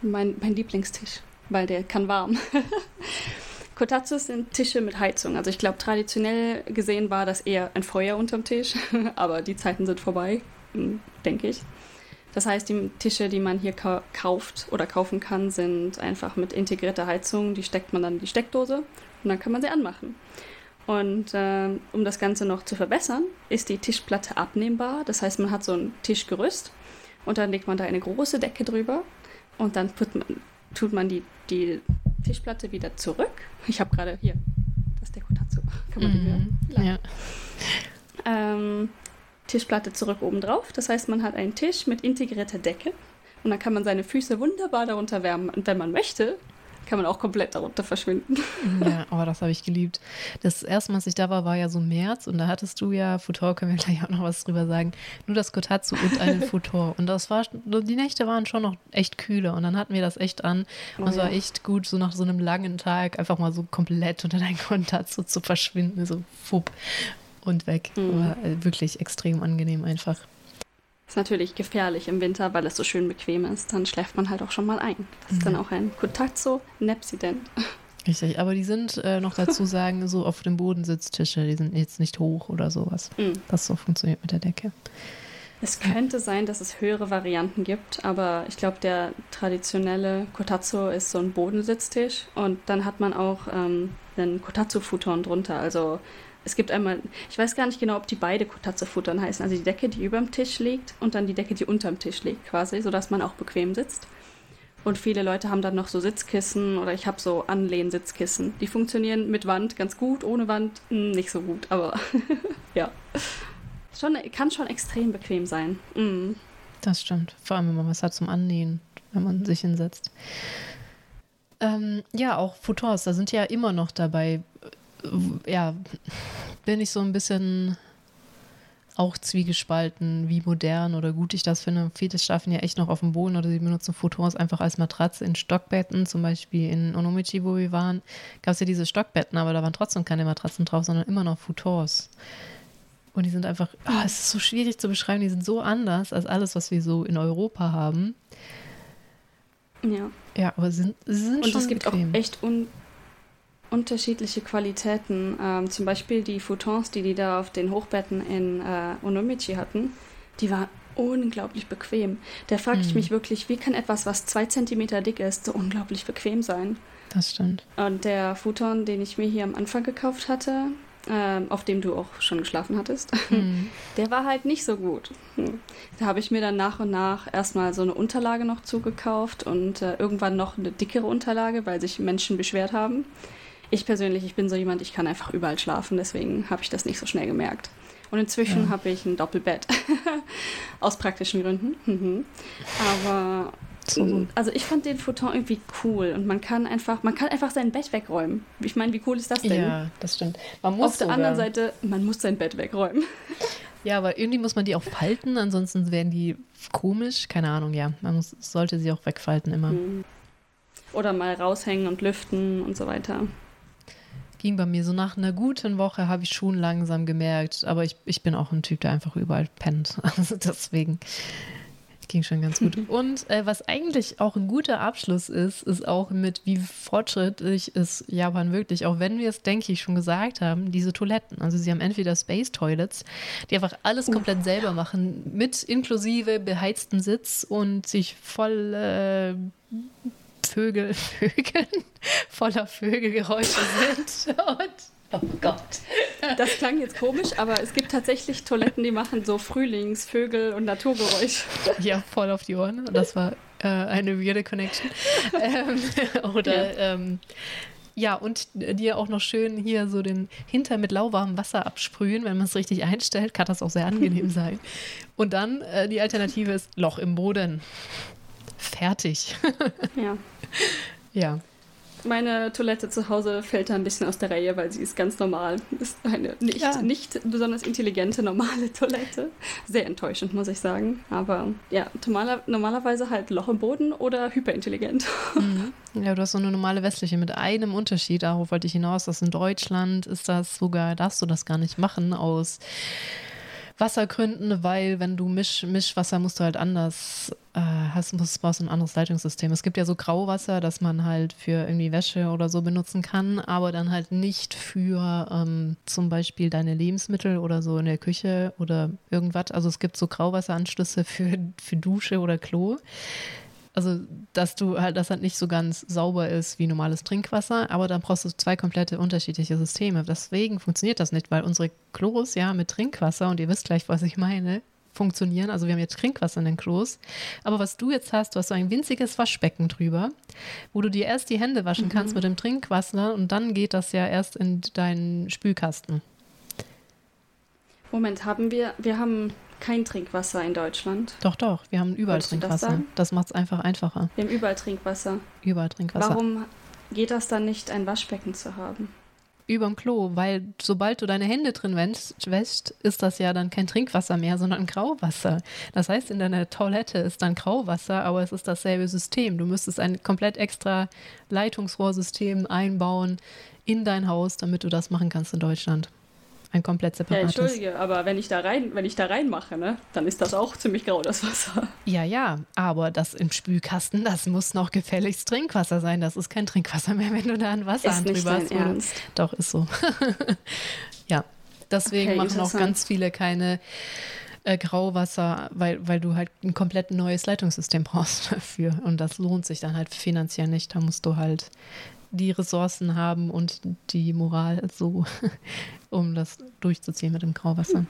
Mein, mein Lieblingstisch, weil der kann warm. Kotatsus sind Tische mit Heizung. Also ich glaube, traditionell gesehen war das eher ein Feuer unterm Tisch, aber die Zeiten sind vorbei, hm, denke ich. Das heißt, die Tische, die man hier ka kauft oder kaufen kann, sind einfach mit integrierter Heizung. Die steckt man dann in die Steckdose und dann kann man sie anmachen. Und äh, um das Ganze noch zu verbessern, ist die Tischplatte abnehmbar. Das heißt, man hat so ein Tischgerüst und dann legt man da eine große Decke drüber und dann man, tut man die, die Tischplatte wieder zurück. Ich habe gerade hier das Deko dazu. Kann man die hören? Mhm. Ja. Ähm, Tischplatte zurück oben drauf. Das heißt, man hat einen Tisch mit integrierter Decke und dann kann man seine Füße wunderbar darunter wärmen. Und wenn man möchte, kann man auch komplett darunter verschwinden. Ja, aber das habe ich geliebt. Das erste Mal, als ich da war, war ja so März und da hattest du ja, Futor, können wir gleich auch noch was drüber sagen, nur das Kotatsu und einen Futor. Und das war, die Nächte waren schon noch echt kühler und dann hatten wir das echt an und oh, es war echt gut, so nach so einem langen Tag einfach mal so komplett unter dein Kotatsu zu verschwinden, so fupp und weg. Mhm. War äh, wirklich extrem angenehm einfach. Ist natürlich gefährlich im Winter, weil es so schön bequem ist. Dann schläft man halt auch schon mal ein. Das ist mhm. dann auch ein Kotatsu Nepsident. Richtig, aber die sind äh, noch dazu sagen, so auf dem Bodensitztische, die sind jetzt nicht hoch oder sowas. Mhm. Das so funktioniert mit der Decke. Es könnte sein, dass es höhere Varianten gibt, aber ich glaube, der traditionelle Kotatsu ist so ein Bodensitztisch und dann hat man auch ähm, einen Kotatsu-Futon drunter, also es gibt einmal, ich weiß gar nicht genau, ob die beide Kotatsu-Futtern heißen. Also die Decke, die über dem Tisch liegt und dann die Decke, die unterm Tisch liegt, quasi, sodass man auch bequem sitzt. Und viele Leute haben dann noch so Sitzkissen oder ich habe so Anlehnsitzkissen. Die funktionieren mit Wand ganz gut, ohne Wand hm, nicht so gut, aber ja. Schon, kann schon extrem bequem sein. Mm. Das stimmt. Vor allem, wenn man was hat zum Annähen, wenn man sich hinsetzt. Ähm, ja, auch Futons, da sind ja immer noch dabei ja, bin ich so ein bisschen auch zwiegespalten, wie modern oder gut ich das finde. Viele schlafen ja echt noch auf dem Boden oder sie benutzen Futons einfach als Matratze in Stockbetten. Zum Beispiel in Onomichi, wo wir waren, gab es ja diese Stockbetten, aber da waren trotzdem keine Matratzen drauf, sondern immer noch Futons. Und die sind einfach, oh, es ist so schwierig zu beschreiben, die sind so anders als alles, was wir so in Europa haben. Ja. Ja, aber sind, sind Und schon es gibt bequem. auch echt un unterschiedliche Qualitäten. Ähm, zum Beispiel die Futons, die die da auf den Hochbetten in äh, Onomichi hatten, die waren unglaublich bequem. Da frage ich Mhm. mich wirklich, wie kann etwas, was zwei Zentimeter dick ist, so unglaublich bequem sein? Das stimmt. Und der Futon, den ich mir hier am Anfang gekauft hatte, ähm, auf dem du auch schon geschlafen hattest, Mhm. der war halt nicht so gut. Hm. Da habe ich mir dann nach und nach erstmal so eine Unterlage noch zugekauft und äh, irgendwann noch eine dickere Unterlage, weil sich Menschen beschwert haben. Ich persönlich, ich bin so jemand, ich kann einfach überall schlafen, deswegen habe ich das nicht so schnell gemerkt. Und inzwischen Ja. habe ich ein Doppelbett. Aus praktischen Gründen. Mhm. Aber So, so. also ich fand den Futon irgendwie cool und man kann einfach, man kann einfach sein Bett wegräumen. Ich meine, wie cool ist das denn? Ja, das stimmt. Man muss Auf der sogar. anderen Seite, man muss sein Bett wegräumen. Ja, aber irgendwie muss man die auch falten, ansonsten werden die komisch. Keine Ahnung, ja. Man muss, sollte sie auch wegfalten immer. Mhm. Oder mal raushängen und lüften und so weiter. Ging bei mir so nach einer guten Woche, habe ich schon langsam gemerkt. Aber ich, ich bin auch ein Typ, der einfach überall pennt. Also deswegen ging schon ganz gut. Und äh, was eigentlich auch ein guter Abschluss ist, ist auch mit, wie fortschrittlich ist Japan wirklich, auch wenn wir es, denke ich, schon gesagt haben, diese Toiletten. Also sie haben entweder Space Toilets, die einfach alles komplett selber machen, mit inklusive beheiztem Sitz und sich voll äh, Vögel, Vögeln, voller Vögelgeräusche sind. Und, oh Gott. Das klang jetzt komisch, aber es gibt tatsächlich Toiletten, die machen so Frühlings-, Vögel- und Naturgeräusche. Ja, voll auf die Ohren. Das war äh, eine weirde Connection. ähm, oder ähm, ja, und dir auch noch schön hier so den Hinter mit lauwarmem Wasser absprühen, wenn man es richtig einstellt, kann das auch sehr angenehm sein. Und dann äh, die Alternative ist Loch im Boden. Fertig. Ja. ja. Meine Toilette zu Hause fällt da ein bisschen aus der Reihe, weil sie ist ganz normal. Ist eine nicht, Ja. nicht besonders intelligente, normale Toilette. Sehr enttäuschend, muss ich sagen. Aber ja, normaler, normalerweise halt Loch im Boden oder hyperintelligent. Mhm. Ja, du hast so eine normale westliche mit einem Unterschied. Darauf wollte ich hinaus, dass in Deutschland ist das sogar, darfst du das gar nicht machen aus Wassergründen, weil wenn du Misch, Mischwasser musst du halt anders, äh, hast, musst, brauchst du ein anderes Leitungssystem. Es gibt ja so Grauwasser, das man halt für irgendwie Wäsche oder so benutzen kann, aber dann halt nicht für ähm, zum Beispiel deine Lebensmittel oder so in der Küche oder irgendwas. Also es gibt so Grauwasseranschlüsse für, für Dusche oder Klo. Also, dass du halt, das halt nicht so ganz sauber ist wie normales Trinkwasser, aber dann brauchst du zwei komplette unterschiedliche Systeme. Deswegen funktioniert das nicht, weil unsere Klos ja mit Trinkwasser, und ihr wisst gleich, was ich meine, funktionieren. Also wir haben jetzt Trinkwasser in den Klos. Aber was du jetzt hast, du hast so ein winziges Waschbecken drüber, wo du dir erst die Hände waschen kannst mit dem Trinkwasser und dann geht das ja erst in deinen Spülkasten. Moment, haben wir, wir haben kein Trinkwasser in Deutschland. Doch, doch, wir haben überall Wolltest das Trinkwasser. sagen? Das macht es einfach einfacher. Wir haben überall Trinkwasser. Überall Trinkwasser. Warum geht das dann nicht, ein Waschbecken zu haben? Überm Klo, weil sobald du deine Hände drin wäschst, ist das ja dann kein Trinkwasser mehr, sondern Grauwasser. Das heißt, in deiner Toilette ist dann Grauwasser, aber es ist dasselbe System. Du müsstest ein komplett extra Leitungsrohrsystem einbauen in dein Haus, damit du das machen kannst in Deutschland. Ein komplett Ja, separates. entschuldige, aber wenn ich da rein, wenn ich da reinmache, ne, dann ist das auch ziemlich grau, das Wasser. Ja, ja, aber das im Spülkasten, das muss noch gefälligst Trinkwasser sein. Das ist kein Trinkwasser mehr, wenn du da einen Wasserhahn Ist drüber hast. Ernst. Doch, ist so. ja, deswegen Okay, machen auch ganz viele keine äh, Grauwasser, weil, weil du halt ein komplett neues Leitungssystem brauchst dafür. Und das lohnt sich dann halt finanziell nicht. Da musst du halt die Ressourcen haben und die Moral so, um das durchzuziehen mit dem Grauwasser.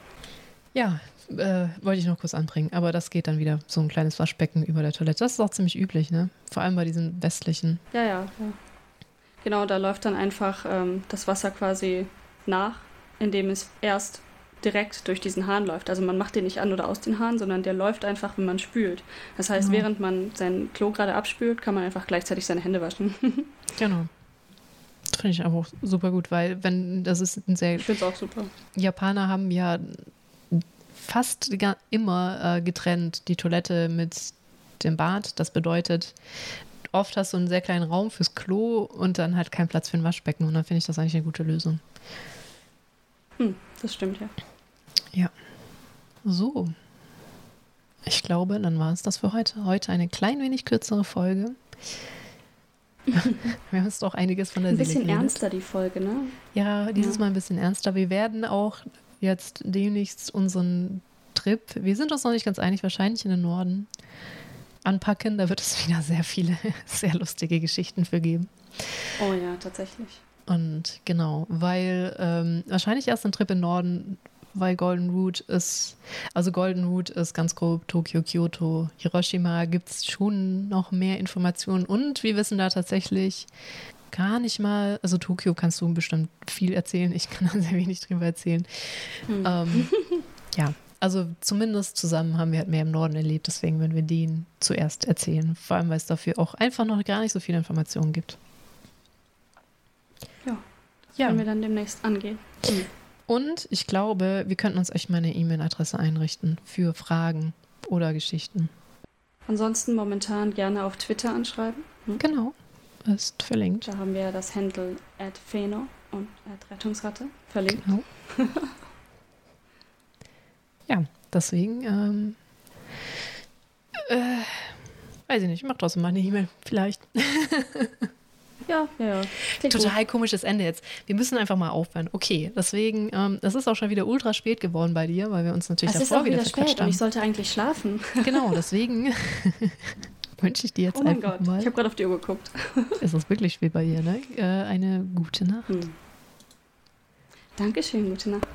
Ja, äh, wollte ich noch kurz anbringen, aber das geht dann wieder so ein kleines Waschbecken über der Toilette. Das ist auch ziemlich üblich, ne? Vor allem bei diesen westlichen. Ja, ja, ja. Genau, da läuft dann einfach ähm, das Wasser quasi nach, indem es erst direkt durch diesen Hahn läuft. Also man macht den nicht an oder aus den Hahn, sondern der läuft einfach, wenn man spült. Das heißt, Genau. während man sein Klo gerade abspült, kann man einfach gleichzeitig seine Hände waschen. Genau. finde ich auch super gut, weil wenn das ist ein sehr. Ich finde es auch super. Japaner haben ja fast immer äh, getrennt die Toilette mit dem Bad. Das bedeutet, oft hast du einen sehr kleinen Raum fürs Klo und dann halt keinen Platz für ein Waschbecken. Und dann finde ich das eigentlich eine gute Lösung. Hm, das stimmt ja. Ja. So. Ich glaube, dann war es das für heute. Heute eine klein wenig kürzere Folge. Wir haben jetzt doch einiges von der Ein bisschen Seele ernster die Folge, ne? Ja, dieses Ja. Mal ein bisschen ernster. Wir werden auch jetzt demnächst unseren Trip, wir sind uns noch nicht ganz einig, wahrscheinlich in den Norden, anpacken. Da wird es wieder sehr viele, sehr lustige Geschichten für geben. Oh ja, tatsächlich. Und genau, weil ähm, wahrscheinlich erst ein Trip in den Norden, weil Golden Route ist, also Golden Route ist ganz grob Tokio, Kyoto, Hiroshima, gibt es schon noch mehr Informationen und wir wissen da tatsächlich gar nicht mal, also Tokio kannst du bestimmt viel erzählen, ich kann da sehr wenig drüber erzählen. Hm. Ähm, ja, also zumindest zusammen haben wir halt mehr im Norden erlebt, deswegen würden wir den zuerst erzählen, vor allem weil es dafür auch einfach noch gar nicht so viele Informationen gibt. Ja, Ja. Können wir dann demnächst angehen. Hm. Und ich glaube, wir könnten uns echt mal eine E-Mail-Adresse einrichten für Fragen oder Geschichten. Ansonsten momentan gerne auf Twitter anschreiben. Hm? Genau, ist verlinkt. Da haben wir das Handle at Feno und at Rettungsratte verlinkt. Genau. ja, deswegen, ähm, äh, weiß ich nicht, ich mach trotzdem mal eine E-Mail, vielleicht. Ja, ja, ja. Klingt gut. Total komisches Ende jetzt. Wir müssen einfach mal aufhören. Okay, deswegen, ähm, es ist auch schon wieder ultra spät geworden bei dir, weil wir uns natürlich Es ist davor auch wieder verquatscht spät und haben. ich sollte eigentlich schlafen. Genau, deswegen wünsche ich dir jetzt Oh mein einfach Gott, mal. ich habe gerade auf die Uhr geguckt. Es ist wirklich spät bei dir, ne? Äh, eine gute Nacht. Hm. Dankeschön, gute Nacht.